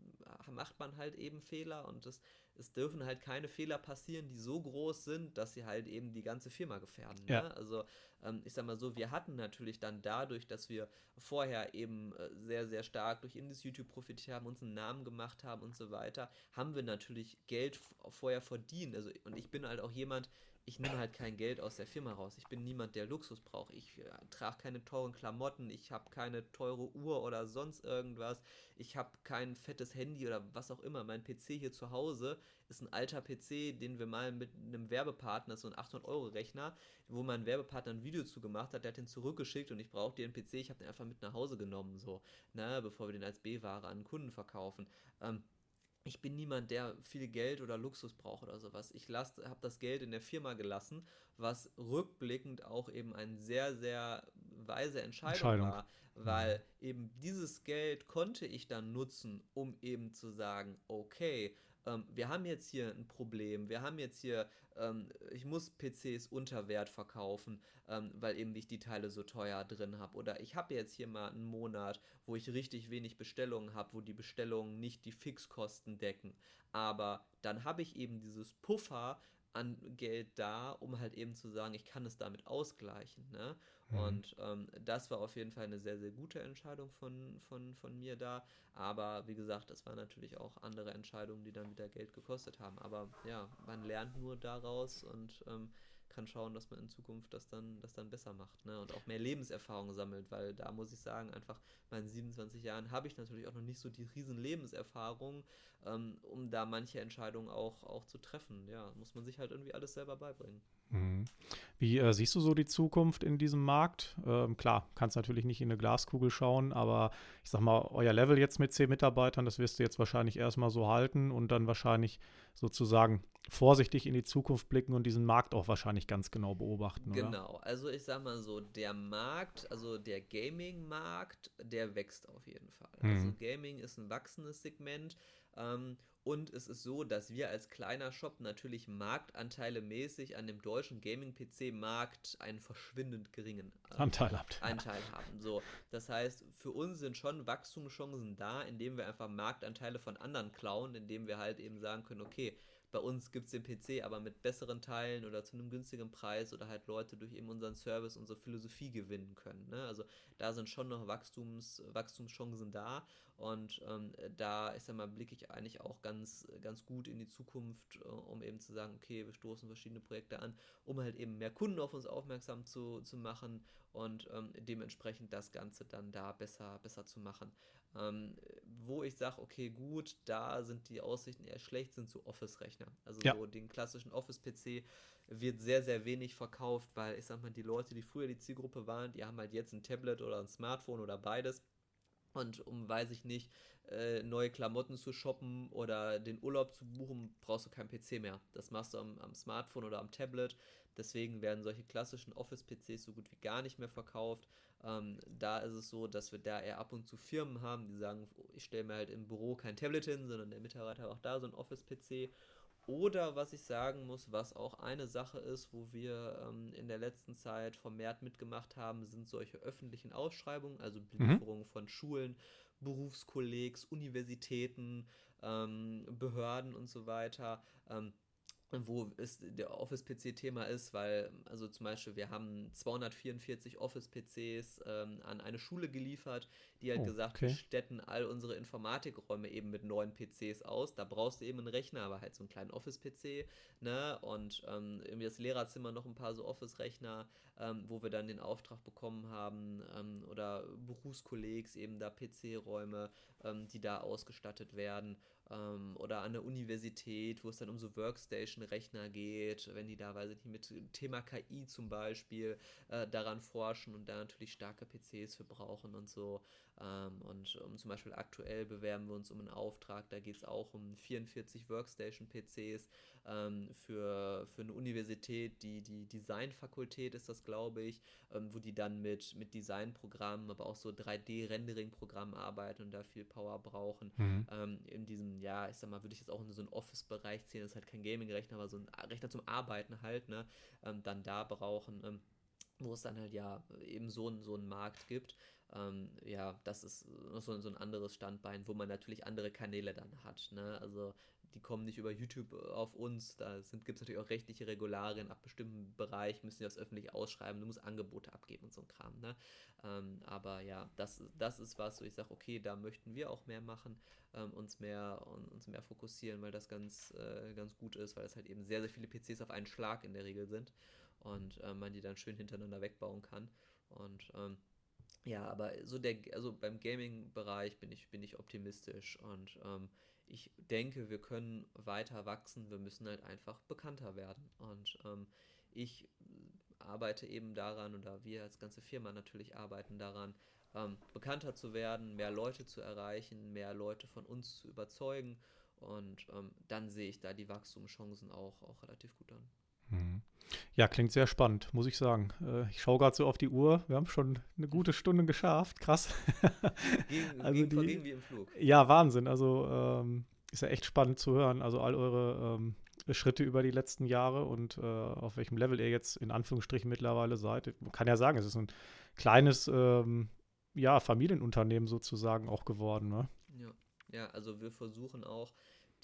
macht man halt eben Fehler und es, es dürfen halt keine Fehler passieren, die so groß sind, dass sie halt eben die ganze Firma gefährden. Ne? Ja. Also ähm, ich sag mal so, wir hatten natürlich dann dadurch, dass wir vorher eben äh, sehr, sehr stark durch Indies YouTube profitiert haben, uns einen Namen gemacht haben und so weiter, haben wir natürlich Geld vorher verdient. Also und ich bin halt auch jemand, ich nehme halt kein Geld aus der Firma raus. Ich bin niemand, der Luxus braucht. Ich äh, trage keine teuren Klamotten, ich habe keine teure Uhr oder sonst irgendwas. Ich habe kein fettes Handy oder was auch immer. Mein PC hier zu Hause ist ein alter PC, den wir mal mit einem Werbepartner, so ein 800-Euro-Rechner, wo mein Werbepartner ein Video zu gemacht hat, der hat den zurückgeschickt und ich brauchte den PC, ich habe den einfach mit nach Hause genommen, so, ne, bevor wir den als B-Ware an Kunden verkaufen. Ähm, ich bin niemand, der viel Geld oder Luxus braucht oder sowas. Ich habe das Geld in der Firma gelassen, was rückblickend auch eben eine sehr, sehr weise Entscheidung, Entscheidung. war, weil eben dieses Geld konnte ich dann nutzen, um eben zu sagen, okay, ähm, wir haben jetzt hier ein Problem, wir haben jetzt hier, ähm, ich muss PCs unter Wert verkaufen, ähm, weil eben ich die Teile so teuer drin habe. Oder ich habe jetzt hier mal einen Monat, wo ich richtig wenig Bestellungen habe, wo die Bestellungen nicht die Fixkosten decken. Aber dann habe ich eben dieses Puffer, an Geld da, um halt eben zu sagen, ich kann es damit ausgleichen. Ne? Mhm. Und ähm, das war auf jeden Fall eine sehr, sehr gute Entscheidung von, von, von mir da. Aber wie gesagt, das waren natürlich auch andere Entscheidungen, die dann wieder Geld gekostet haben. Aber ja, man lernt nur daraus und ähm, kann schauen, dass man in Zukunft das dann, das dann besser macht ne? und auch mehr Lebenserfahrung sammelt, weil da muss ich sagen, einfach bei 27 Jahren habe ich natürlich auch noch nicht so die riesen Lebenserfahrung, ähm, um da manche Entscheidungen auch, auch zu treffen. Ja, muss man sich halt irgendwie alles selber beibringen. Mhm. Wie äh, siehst du so die Zukunft in diesem Markt? Ähm, klar, kannst natürlich nicht in eine Glaskugel schauen, aber ich sag mal, euer Level jetzt mit zehn Mitarbeitern, das wirst du jetzt wahrscheinlich erstmal so halten und dann wahrscheinlich sozusagen vorsichtig in die Zukunft blicken und diesen Markt auch wahrscheinlich ganz genau beobachten. Oder? Genau, also ich sag mal so, der Markt, also der Gaming-Markt, der wächst auf jeden Fall. Mhm. Also Gaming ist ein wachsendes Segment. Ähm, und es ist so, dass wir als kleiner Shop natürlich Marktanteile mäßig an dem deutschen Gaming-PC-Markt einen verschwindend geringen äh, Anteil, habt. Anteil haben. So, das heißt, für uns sind schon Wachstumschancen da, indem wir einfach Marktanteile von anderen klauen, indem wir halt eben sagen können, okay, bei uns gibt es den PC aber mit besseren Teilen oder zu einem günstigen Preis oder halt Leute durch eben unseren Service, unsere Philosophie gewinnen können. Ne? Also da sind schon noch Wachstums, Wachstumschancen da und ähm, da, ich sag mal, blicke ich eigentlich auch ganz, ganz gut in die Zukunft, äh, um eben zu sagen, okay, wir stoßen verschiedene Projekte an, um halt eben mehr Kunden auf uns aufmerksam zu, zu machen und ähm, dementsprechend das Ganze dann da besser, besser zu machen. Ähm, wo ich sage, okay, gut, da sind die Aussichten eher schlecht, sind so Office-Rechner. Also ja. so den klassischen Office-PC wird sehr, sehr wenig verkauft, weil ich sag mal, die Leute, die früher die Zielgruppe waren, die haben halt jetzt ein Tablet oder ein Smartphone oder beides. Und um, weiß ich nicht, äh, neue Klamotten zu shoppen oder den Urlaub zu buchen, brauchst du keinen PC mehr. Das machst du am, am Smartphone oder am Tablet. Deswegen werden solche klassischen Office-PCs so gut wie gar nicht mehr verkauft. Ähm, da ist es so, dass wir da eher ab und zu Firmen haben, die sagen, ich stelle mir halt im Büro kein Tablet hin, sondern der Mitarbeiter hat auch da so ein Office-PC. Oder was ich sagen muss, was auch eine Sache ist, wo wir ähm, in der letzten Zeit vermehrt mitgemacht haben, sind solche öffentlichen Ausschreibungen, also Belieferungen mhm. von Schulen, Berufskollegs, Universitäten, ähm, Behörden und so weiter. Ähm, wo es der Office-PC-Thema ist, weil, also zum Beispiel, wir haben 244 Office-PCs ähm, an eine Schule geliefert, die halt oh, gesagt, okay. wir städten all unsere Informatikräume eben mit neuen PCs aus. Da brauchst du eben einen Rechner, aber halt so einen kleinen Office-PC, ne? Und ähm, irgendwie das Lehrerzimmer noch ein paar so Office-Rechner, ähm, wo wir dann den Auftrag bekommen haben, ähm, oder Berufskollegs eben da PC-Räume, ähm, die da ausgestattet werden ähm, oder an der Universität, wo es dann um so Workstation-Rechner geht, wenn die da, weiß ich nicht, mit Thema KI zum Beispiel äh, daran forschen und da natürlich starke PCs für brauchen und so. Ähm, und um, zum Beispiel aktuell bewerben wir uns um einen Auftrag, da geht es auch um 44 Workstation-PCs ähm, für, für eine Universität, die, die Designfakultät ist das, glaube ich, ähm, wo die dann mit, mit Designprogrammen, aber auch so 3D-Rendering-Programmen arbeiten und da viel Power brauchen. Mhm. Ähm, in diesem, ja, ich sag mal, würde ich jetzt auch in so einen Office-Bereich zählen, das ist halt kein Gaming-Rechner, aber so ein Rechner zum Arbeiten halt, ne, ähm, dann da brauchen ähm, wo es dann halt ja eben so, so einen Markt gibt. Ähm, ja, das ist so, so ein anderes Standbein, wo man natürlich andere Kanäle dann hat. Ne? Also die kommen nicht über YouTube auf uns, da gibt es natürlich auch rechtliche Regularien, ab bestimmten Bereich müssen die das öffentlich ausschreiben, du musst Angebote abgeben und so ein Kram. Ne? Ähm, aber ja, das, das ist was, wo ich sage, okay, da möchten wir auch mehr machen, ähm, uns, mehr, uns mehr fokussieren, weil das ganz, äh, ganz gut ist, weil es halt eben sehr, sehr viele PCs auf einen Schlag in der Regel sind und äh, man die dann schön hintereinander wegbauen kann. Und ähm, ja, aber so der, also beim Gaming-Bereich bin ich, bin ich optimistisch und ähm, ich denke, wir können weiter wachsen. Wir müssen halt einfach bekannter werden. Und ähm, ich arbeite eben daran, oder wir als ganze Firma natürlich arbeiten daran, ähm, bekannter zu werden, mehr Leute zu erreichen, mehr Leute von uns zu überzeugen. Und ähm, dann sehe ich da die Wachstumschancen auch, auch relativ gut an. Ja, klingt sehr spannend, muss ich sagen. Äh, ich schaue gerade so auf die Uhr. Wir haben schon eine gute Stunde geschafft. Krass. Gegen, also gegen, die, wie im Flug. Ja, Wahnsinn. Also ähm, ist ja echt spannend zu hören. Also all eure ähm, Schritte über die letzten Jahre und äh, auf welchem Level ihr jetzt in Anführungsstrichen mittlerweile seid. Man kann ja sagen, es ist ein kleines ähm, ja, Familienunternehmen sozusagen auch geworden. Ne? Ja. ja, also wir versuchen auch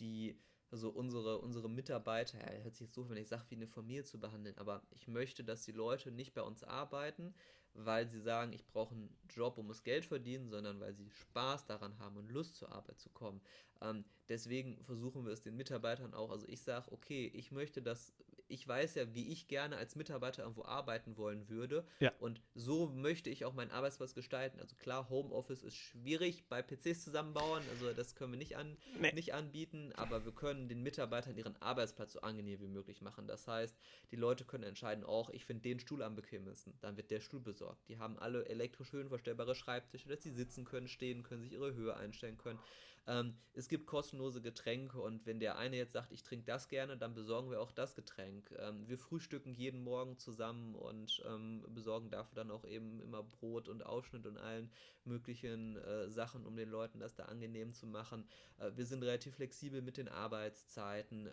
die also unsere, unsere Mitarbeiter, ja, hört sich jetzt so, wenn ich sage, wie eine Familie zu behandeln, aber ich möchte, dass die Leute nicht bei uns arbeiten, weil sie sagen, ich brauche einen Job und muss Geld verdienen, sondern weil sie Spaß daran haben und Lust zur Arbeit zu kommen. Ähm, deswegen versuchen wir es den Mitarbeitern auch. Also ich sage, okay, ich möchte, dass ich weiß ja, wie ich gerne als Mitarbeiter irgendwo arbeiten wollen würde. Ja. Und so möchte ich auch meinen Arbeitsplatz gestalten. Also klar, Homeoffice ist schwierig bei PCs zusammenbauen. Also das können wir nicht, an, nee. nicht anbieten. Aber wir können den Mitarbeitern ihren Arbeitsplatz so angenehm wie möglich machen. Das heißt, die Leute können entscheiden, auch ich finde den Stuhl am bequemsten. Dann wird der Stuhl besorgt. Die haben alle elektrisch höhenverstellbare Schreibtische, dass sie sitzen können, stehen können, sich ihre Höhe einstellen können. Ähm, es gibt kostenlose Getränke und wenn der eine jetzt sagt, ich trinke das gerne, dann besorgen wir auch das Getränk. Ähm, wir frühstücken jeden Morgen zusammen und ähm, besorgen dafür dann auch eben immer Brot und Aufschnitt und allen möglichen äh, Sachen, um den Leuten das da angenehm zu machen. Äh, wir sind relativ flexibel mit den Arbeitszeiten.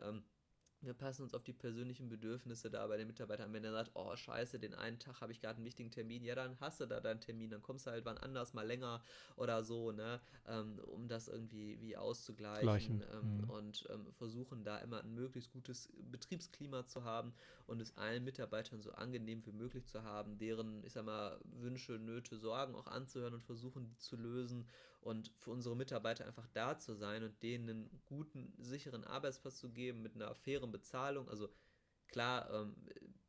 Wir passen uns auf die persönlichen Bedürfnisse da bei den Mitarbeitern. Wenn er sagt, oh scheiße, den einen Tag habe ich gerade einen wichtigen Termin, ja, dann hast du da deinen Termin, dann kommst du halt wann anders, mal länger oder so, ne, ähm, um das irgendwie wie auszugleichen ähm, mhm. und ähm, versuchen da immer ein möglichst gutes Betriebsklima zu haben und es allen Mitarbeitern so angenehm wie möglich zu haben, deren, ich sag mal, Wünsche, Nöte, Sorgen auch anzuhören und versuchen, die zu lösen und für unsere Mitarbeiter einfach da zu sein und denen einen guten, sicheren Arbeitsplatz zu geben mit einer fairen Bezahlung. Also klar, ähm,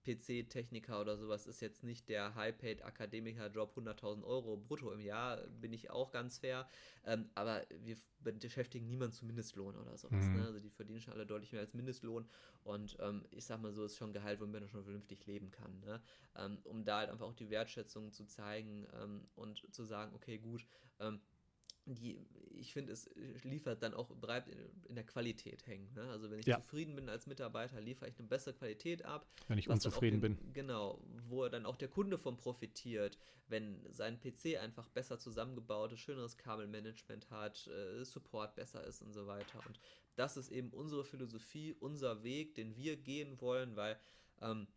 PC-Techniker oder sowas ist jetzt nicht der High-Paid-Akademiker-Job 100.000 Euro brutto im Jahr, bin ich auch ganz fair. Ähm, aber wir beschäftigen niemanden zu Mindestlohn oder sowas. Mhm. Ne? Also die verdienen schon alle deutlich mehr als Mindestlohn. Und ähm, ich sag mal so, ist schon Gehalt, womit man schon vernünftig leben kann. Ne? Ähm, um da halt einfach auch die Wertschätzung zu zeigen ähm, und zu sagen, okay, gut, ähm, die, ich finde, es liefert dann auch, bleibt in der Qualität hängen. Ne? Also wenn ich ja. zufrieden bin als Mitarbeiter, liefere ich eine bessere Qualität ab. Wenn ich unzufrieden den, bin. Genau, wo dann auch der Kunde von profitiert, wenn sein PC einfach besser zusammengebaut ist, schöneres Kabelmanagement hat, äh, Support besser ist und so weiter. Und das ist eben unsere Philosophie, unser Weg, den wir gehen wollen, weil ähm,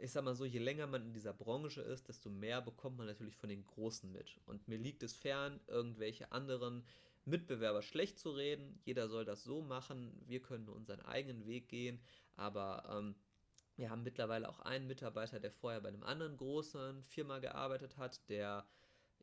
ich sag mal so, je länger man in dieser Branche ist, desto mehr bekommt man natürlich von den Großen mit. Und mir liegt es fern, irgendwelche anderen Mitbewerber schlecht zu reden. Jeder soll das so machen. Wir können unseren eigenen Weg gehen. Aber ähm, wir haben mittlerweile auch einen Mitarbeiter, der vorher bei einem anderen großen Firma gearbeitet hat, der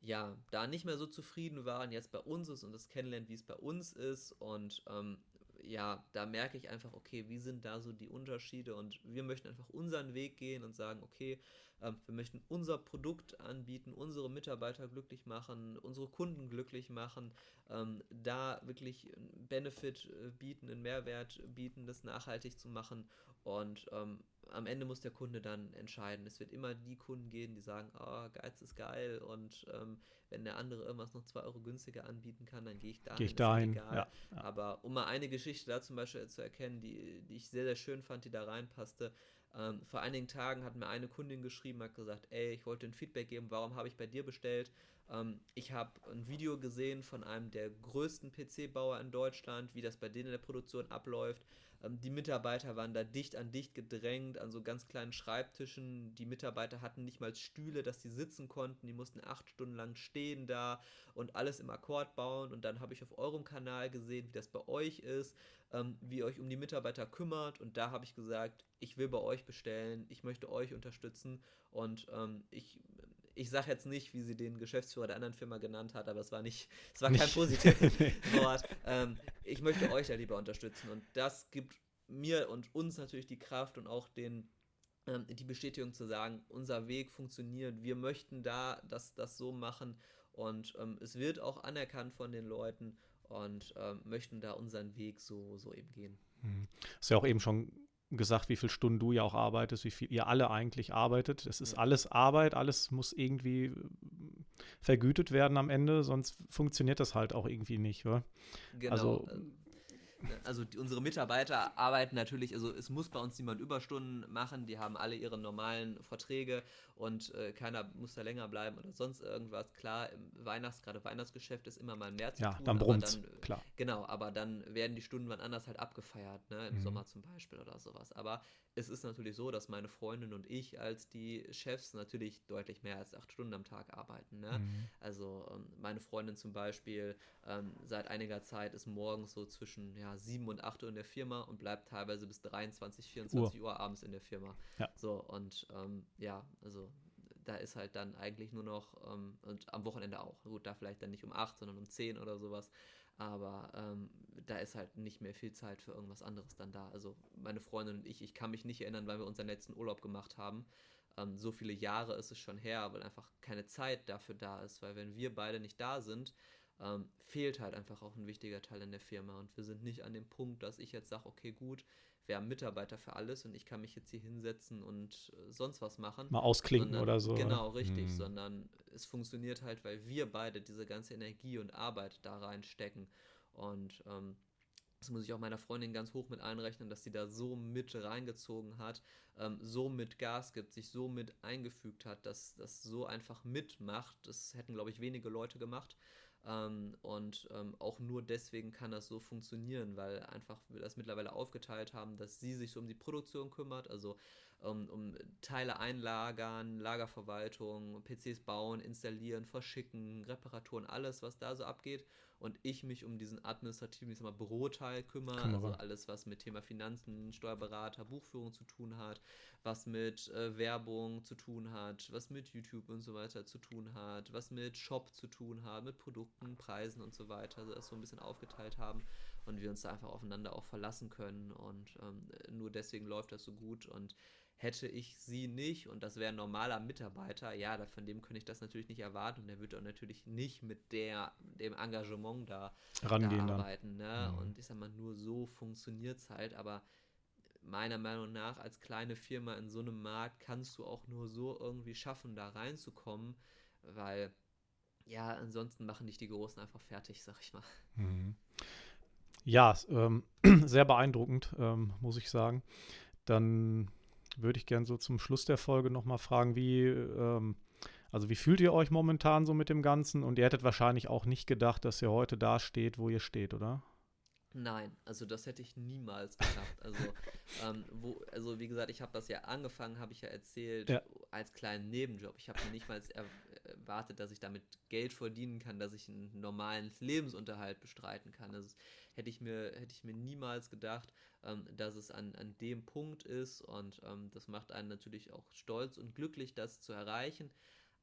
ja da nicht mehr so zufrieden war und jetzt bei uns ist und das kennenlernt, wie es bei uns ist. Und ähm, ja, da merke ich einfach, okay, wie sind da so die Unterschiede? Und wir möchten einfach unseren Weg gehen und sagen, okay, wir möchten unser Produkt anbieten, unsere Mitarbeiter glücklich machen, unsere Kunden glücklich machen, ähm, da wirklich einen Benefit äh, bieten, einen Mehrwert bieten, das nachhaltig zu machen und ähm, am Ende muss der Kunde dann entscheiden. Es wird immer die Kunden geben, die sagen, oh, Geiz ist geil und ähm, wenn der andere irgendwas noch 2 Euro günstiger anbieten kann, dann gehe ich dahin. Gehe ich dahin, ja, ja. Aber um mal eine Geschichte da zum Beispiel zu erkennen, die, die ich sehr, sehr schön fand, die da reinpasste, ähm, vor einigen Tagen hat mir eine Kundin geschrieben, hat gesagt, ey, ich wollte ein Feedback geben, warum habe ich bei dir bestellt? Ähm, ich habe ein Video gesehen von einem der größten PC-Bauer in Deutschland, wie das bei denen in der Produktion abläuft. Ähm, die Mitarbeiter waren da dicht an dicht gedrängt, an so ganz kleinen Schreibtischen. Die Mitarbeiter hatten nicht mal Stühle, dass sie sitzen konnten. Die mussten acht Stunden lang stehen da und alles im Akkord bauen. Und dann habe ich auf eurem Kanal gesehen, wie das bei euch ist, ähm, wie ihr euch um die Mitarbeiter kümmert. Und da habe ich gesagt, ich will bei euch bestellen, ich möchte euch unterstützen und ähm, ich ich sage jetzt nicht, wie sie den Geschäftsführer der anderen Firma genannt hat, aber es war nicht, es war kein positives Wort. Ähm, ich möchte euch ja lieber unterstützen und das gibt mir und uns natürlich die Kraft und auch den ähm, die Bestätigung zu sagen, unser Weg funktioniert, wir möchten da das, das so machen und ähm, es wird auch anerkannt von den Leuten und ähm, möchten da unseren Weg so, so eben gehen. Mhm. Ist ja auch eben schon gesagt, wie viele Stunden du ja auch arbeitest, wie viel ihr alle eigentlich arbeitet. Es ist alles Arbeit, alles muss irgendwie äh, vergütet werden am Ende, sonst funktioniert das halt auch irgendwie nicht. Oder? Genau. Also, äh, also die, unsere Mitarbeiter arbeiten natürlich, also es muss bei uns niemand Überstunden machen, die haben alle ihre normalen Verträge und äh, keiner muss da länger bleiben oder sonst irgendwas. Klar, im Weihnachts, gerade Weihnachtsgeschäft ist immer mal mehr zu ja, tun. Dann brummt klar. Genau, aber dann werden die Stunden wann anders halt abgefeiert, ne, im mhm. Sommer zum Beispiel oder sowas. Aber es ist natürlich so, dass meine Freundin und ich als die Chefs natürlich deutlich mehr als acht Stunden am Tag arbeiten. Ne? Mhm. Also ähm, meine Freundin zum Beispiel ähm, seit einiger Zeit ist morgens so zwischen ja, ja, 7 und 8 Uhr in der Firma und bleibt teilweise bis 23, 24 Uhr, Uhr abends in der Firma. Ja. So, und ähm, ja, also da ist halt dann eigentlich nur noch, ähm, und am Wochenende auch. Gut, da vielleicht dann nicht um 8, sondern um 10 oder sowas. Aber ähm, da ist halt nicht mehr viel Zeit für irgendwas anderes dann da. Also meine Freundin und ich, ich kann mich nicht erinnern, weil wir unseren letzten Urlaub gemacht haben. Ähm, so viele Jahre ist es schon her, weil einfach keine Zeit dafür da ist. Weil wenn wir beide nicht da sind, ähm, fehlt halt einfach auch ein wichtiger Teil in der Firma. Und wir sind nicht an dem Punkt, dass ich jetzt sage, okay, gut, wir haben Mitarbeiter für alles und ich kann mich jetzt hier hinsetzen und äh, sonst was machen. Mal ausklinken sondern, oder so. Genau, oder? richtig, hm. sondern es funktioniert halt, weil wir beide diese ganze Energie und Arbeit da reinstecken. Und ähm, das muss ich auch meiner Freundin ganz hoch mit einrechnen, dass sie da so mit reingezogen hat, ähm, so mit Gas gibt, sich so mit eingefügt hat, dass das so einfach mitmacht. Das hätten, glaube ich, wenige Leute gemacht. Ähm, und ähm, auch nur deswegen kann das so funktionieren, weil einfach wir das mittlerweile aufgeteilt haben, dass sie sich so um die Produktion kümmert, also um, um Teile einlagern, Lagerverwaltung, PCs bauen, installieren, verschicken, Reparaturen, alles, was da so abgeht. Und ich mich um diesen administrativen, ich sag mal, Büroteil kümmere, also alles, was mit Thema Finanzen, Steuerberater, Buchführung zu tun hat, was mit äh, Werbung zu tun hat, was mit YouTube und so weiter zu tun hat, was mit Shop zu tun hat, mit Produkten, Preisen und so weiter, also das so ein bisschen aufgeteilt haben und wir uns da einfach aufeinander auch verlassen können. Und ähm, nur deswegen läuft das so gut. Und hätte ich sie nicht und das wäre ein normaler Mitarbeiter, ja, von dem könnte ich das natürlich nicht erwarten und der würde auch natürlich nicht mit der, dem Engagement da, Rangehen da arbeiten. Ne? Mhm. Und ich sag mal, nur so funktioniert es halt, aber meiner Meinung nach als kleine Firma in so einem Markt kannst du auch nur so irgendwie schaffen, da reinzukommen, weil ja, ansonsten machen dich die Großen einfach fertig, sag ich mal. Mhm. Ja, ähm, sehr beeindruckend, ähm, muss ich sagen. Dann würde ich gerne so zum Schluss der Folge nochmal fragen, wie, ähm, also wie fühlt ihr euch momentan so mit dem Ganzen? Und ihr hättet wahrscheinlich auch nicht gedacht, dass ihr heute da steht, wo ihr steht, oder? Nein, also das hätte ich niemals gedacht. Also, ähm, wo, also wie gesagt, ich habe das ja angefangen, habe ich ja erzählt, ja. als kleinen Nebenjob. Ich habe mir nicht mal erwartet, dass ich damit Geld verdienen kann, dass ich einen normalen Lebensunterhalt bestreiten kann. Das hätte ich mir, hätte ich mir niemals gedacht, ähm, dass es an, an dem Punkt ist. Und ähm, das macht einen natürlich auch stolz und glücklich, das zu erreichen.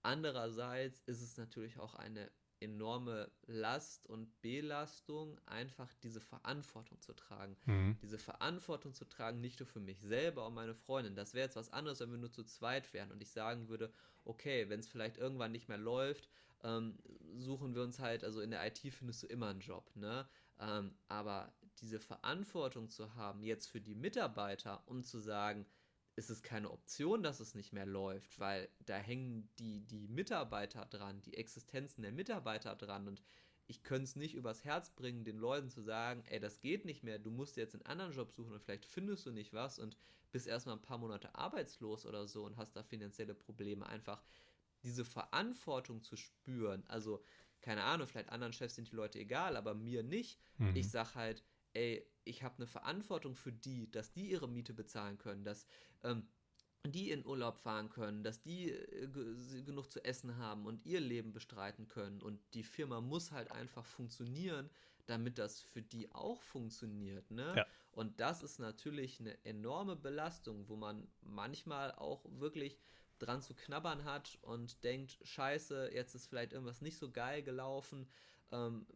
Andererseits ist es natürlich auch eine enorme Last und Belastung, einfach diese Verantwortung zu tragen. Mhm. Diese Verantwortung zu tragen, nicht nur für mich selber und meine Freundin. Das wäre jetzt was anderes, wenn wir nur zu zweit wären und ich sagen würde, okay, wenn es vielleicht irgendwann nicht mehr läuft, ähm, suchen wir uns halt, also in der IT findest du immer einen Job, ne? Ähm, aber diese Verantwortung zu haben, jetzt für die Mitarbeiter, um zu sagen, ist es keine Option, dass es nicht mehr läuft, weil da hängen die, die Mitarbeiter dran, die Existenzen der Mitarbeiter dran und ich könnte es nicht übers Herz bringen, den Leuten zu sagen, ey, das geht nicht mehr, du musst jetzt einen anderen Job suchen und vielleicht findest du nicht was und bist erstmal ein paar Monate arbeitslos oder so und hast da finanzielle Probleme. Einfach diese Verantwortung zu spüren, also keine Ahnung, vielleicht anderen Chefs sind die Leute egal, aber mir nicht. Mhm. Ich sag halt, ey, ich habe eine Verantwortung für die, dass die ihre Miete bezahlen können, dass ähm, die in Urlaub fahren können, dass die äh, genug zu essen haben und ihr Leben bestreiten können. Und die Firma muss halt einfach funktionieren, damit das für die auch funktioniert. Ne? Ja. Und das ist natürlich eine enorme Belastung, wo man manchmal auch wirklich dran zu knabbern hat und denkt, scheiße, jetzt ist vielleicht irgendwas nicht so geil gelaufen ähm,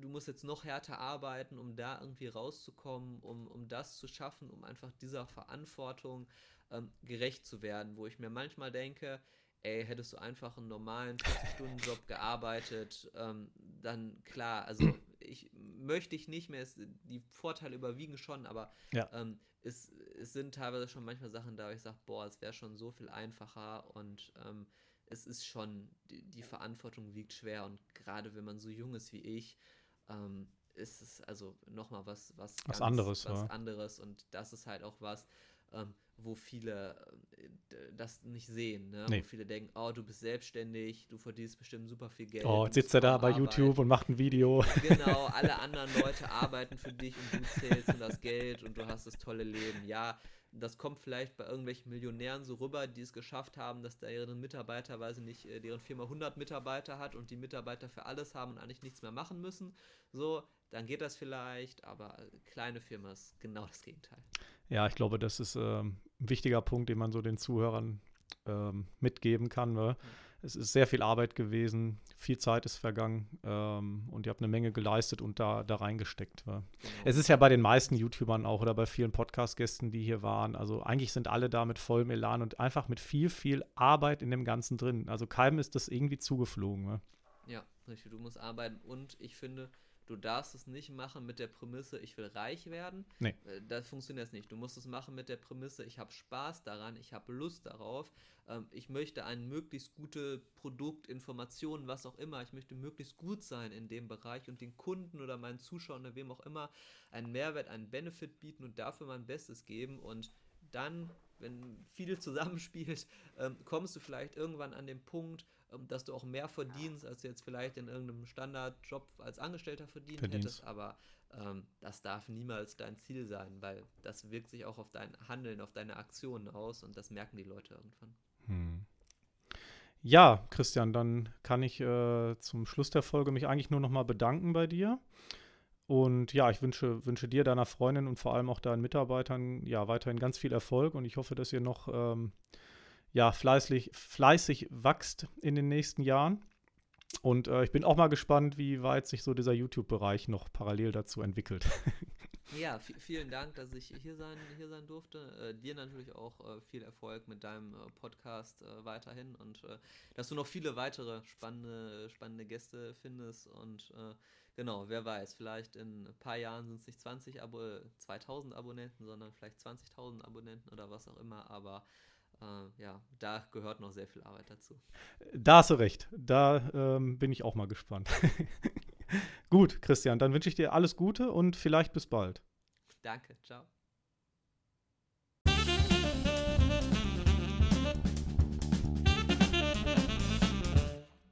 du musst jetzt noch härter arbeiten, um da irgendwie rauszukommen, um, um das zu schaffen, um einfach dieser Verantwortung ähm, gerecht zu werden, wo ich mir manchmal denke, ey, hättest du einfach einen normalen 40-Stunden-Job gearbeitet, ähm, dann klar, also ich möchte ich nicht mehr, es, die Vorteile überwiegen schon, aber ja. ähm, es, es sind teilweise schon manchmal Sachen da, wo ich sage, boah, es wäre schon so viel einfacher und ähm, es ist schon, die, die Verantwortung wiegt schwer und gerade wenn man so jung ist wie ich, ähm, ist es also nochmal was, was, was anderes. Was ja. anderes und das ist halt auch was, ähm, wo viele das nicht sehen, ne? Nee. wo viele denken, oh, du bist selbstständig, du verdienst bestimmt super viel Geld. Oh, jetzt sitzt er da bei arbeiten. YouTube und macht ein Video. Genau, alle anderen Leute arbeiten für dich und du zählst das Geld und du hast das tolle Leben. Ja, das kommt vielleicht bei irgendwelchen Millionären so rüber, die es geschafft haben, dass deren Mitarbeiter, weiß ich nicht, äh, deren Firma 100 Mitarbeiter hat und die Mitarbeiter für alles haben und eigentlich nichts mehr machen müssen. So, dann geht das vielleicht, aber kleine Firma ist genau das Gegenteil. Ja, ich glaube, das ist ähm, ein wichtiger Punkt, den man so den Zuhörern ähm, mitgeben kann. Ne? Es ist sehr viel Arbeit gewesen, viel Zeit ist vergangen ähm, und ihr habt eine Menge geleistet und da, da reingesteckt. Ne? Genau. Es ist ja bei den meisten YouTubern auch oder bei vielen Podcast-Gästen, die hier waren. Also eigentlich sind alle da mit vollem Elan und einfach mit viel, viel Arbeit in dem Ganzen drin. Also keinem ist das irgendwie zugeflogen. Ne? Ja, richtig. Du musst arbeiten und ich finde, du darfst es nicht machen mit der Prämisse, ich will reich werden. Nee. Äh, Das funktioniert nicht. Du musst es machen mit der Prämisse, ich habe Spaß daran, ich habe Lust darauf, ähm, ich möchte ein möglichst gute Produkt, Informationen, was auch immer, ich möchte möglichst gut sein in dem Bereich und den Kunden oder meinen Zuschauern oder wem auch immer einen Mehrwert, einen Benefit bieten und dafür mein Bestes geben und dann, wenn viel zusammenspielt, ähm, kommst du vielleicht irgendwann an den Punkt, dass du auch mehr verdienst, als du jetzt vielleicht in irgendeinem Standardjob als Angestellter verdient Verdienst. hättest. Aber ähm, das darf niemals dein Ziel sein, weil das wirkt sich auch auf dein Handeln, auf deine Aktionen aus und das merken die Leute irgendwann. Hm. Ja, Christian, dann kann ich äh, zum Schluss der Folge mich eigentlich nur noch mal bedanken bei dir. Und ja, ich wünsche, wünsche dir, deiner Freundin und vor allem auch deinen Mitarbeitern ja weiterhin ganz viel Erfolg und ich hoffe, dass ihr noch ähm, ja, fleißig, fleißig wachst in den nächsten Jahren. Und äh, ich bin auch mal gespannt, wie weit sich so dieser YouTube-Bereich noch parallel dazu entwickelt. Ja, vi- vielen Dank, dass ich hier sein, hier sein durfte. Äh, dir natürlich auch äh, viel Erfolg mit deinem äh, Podcast äh, weiterhin und äh, dass du noch viele weitere spannende, spannende Gäste findest. Und äh, genau, wer weiß, vielleicht in ein paar Jahren sind es nicht 20 Abo 2000 Abonnenten, sondern vielleicht 20.000 Abonnenten oder was auch immer. Aber äh, ja, da gehört noch sehr viel Arbeit dazu. Da hast du recht. Da ähm, bin ich auch mal gespannt. Gut, Christian, dann wünsche ich dir alles Gute und vielleicht bis bald. Danke, ciao.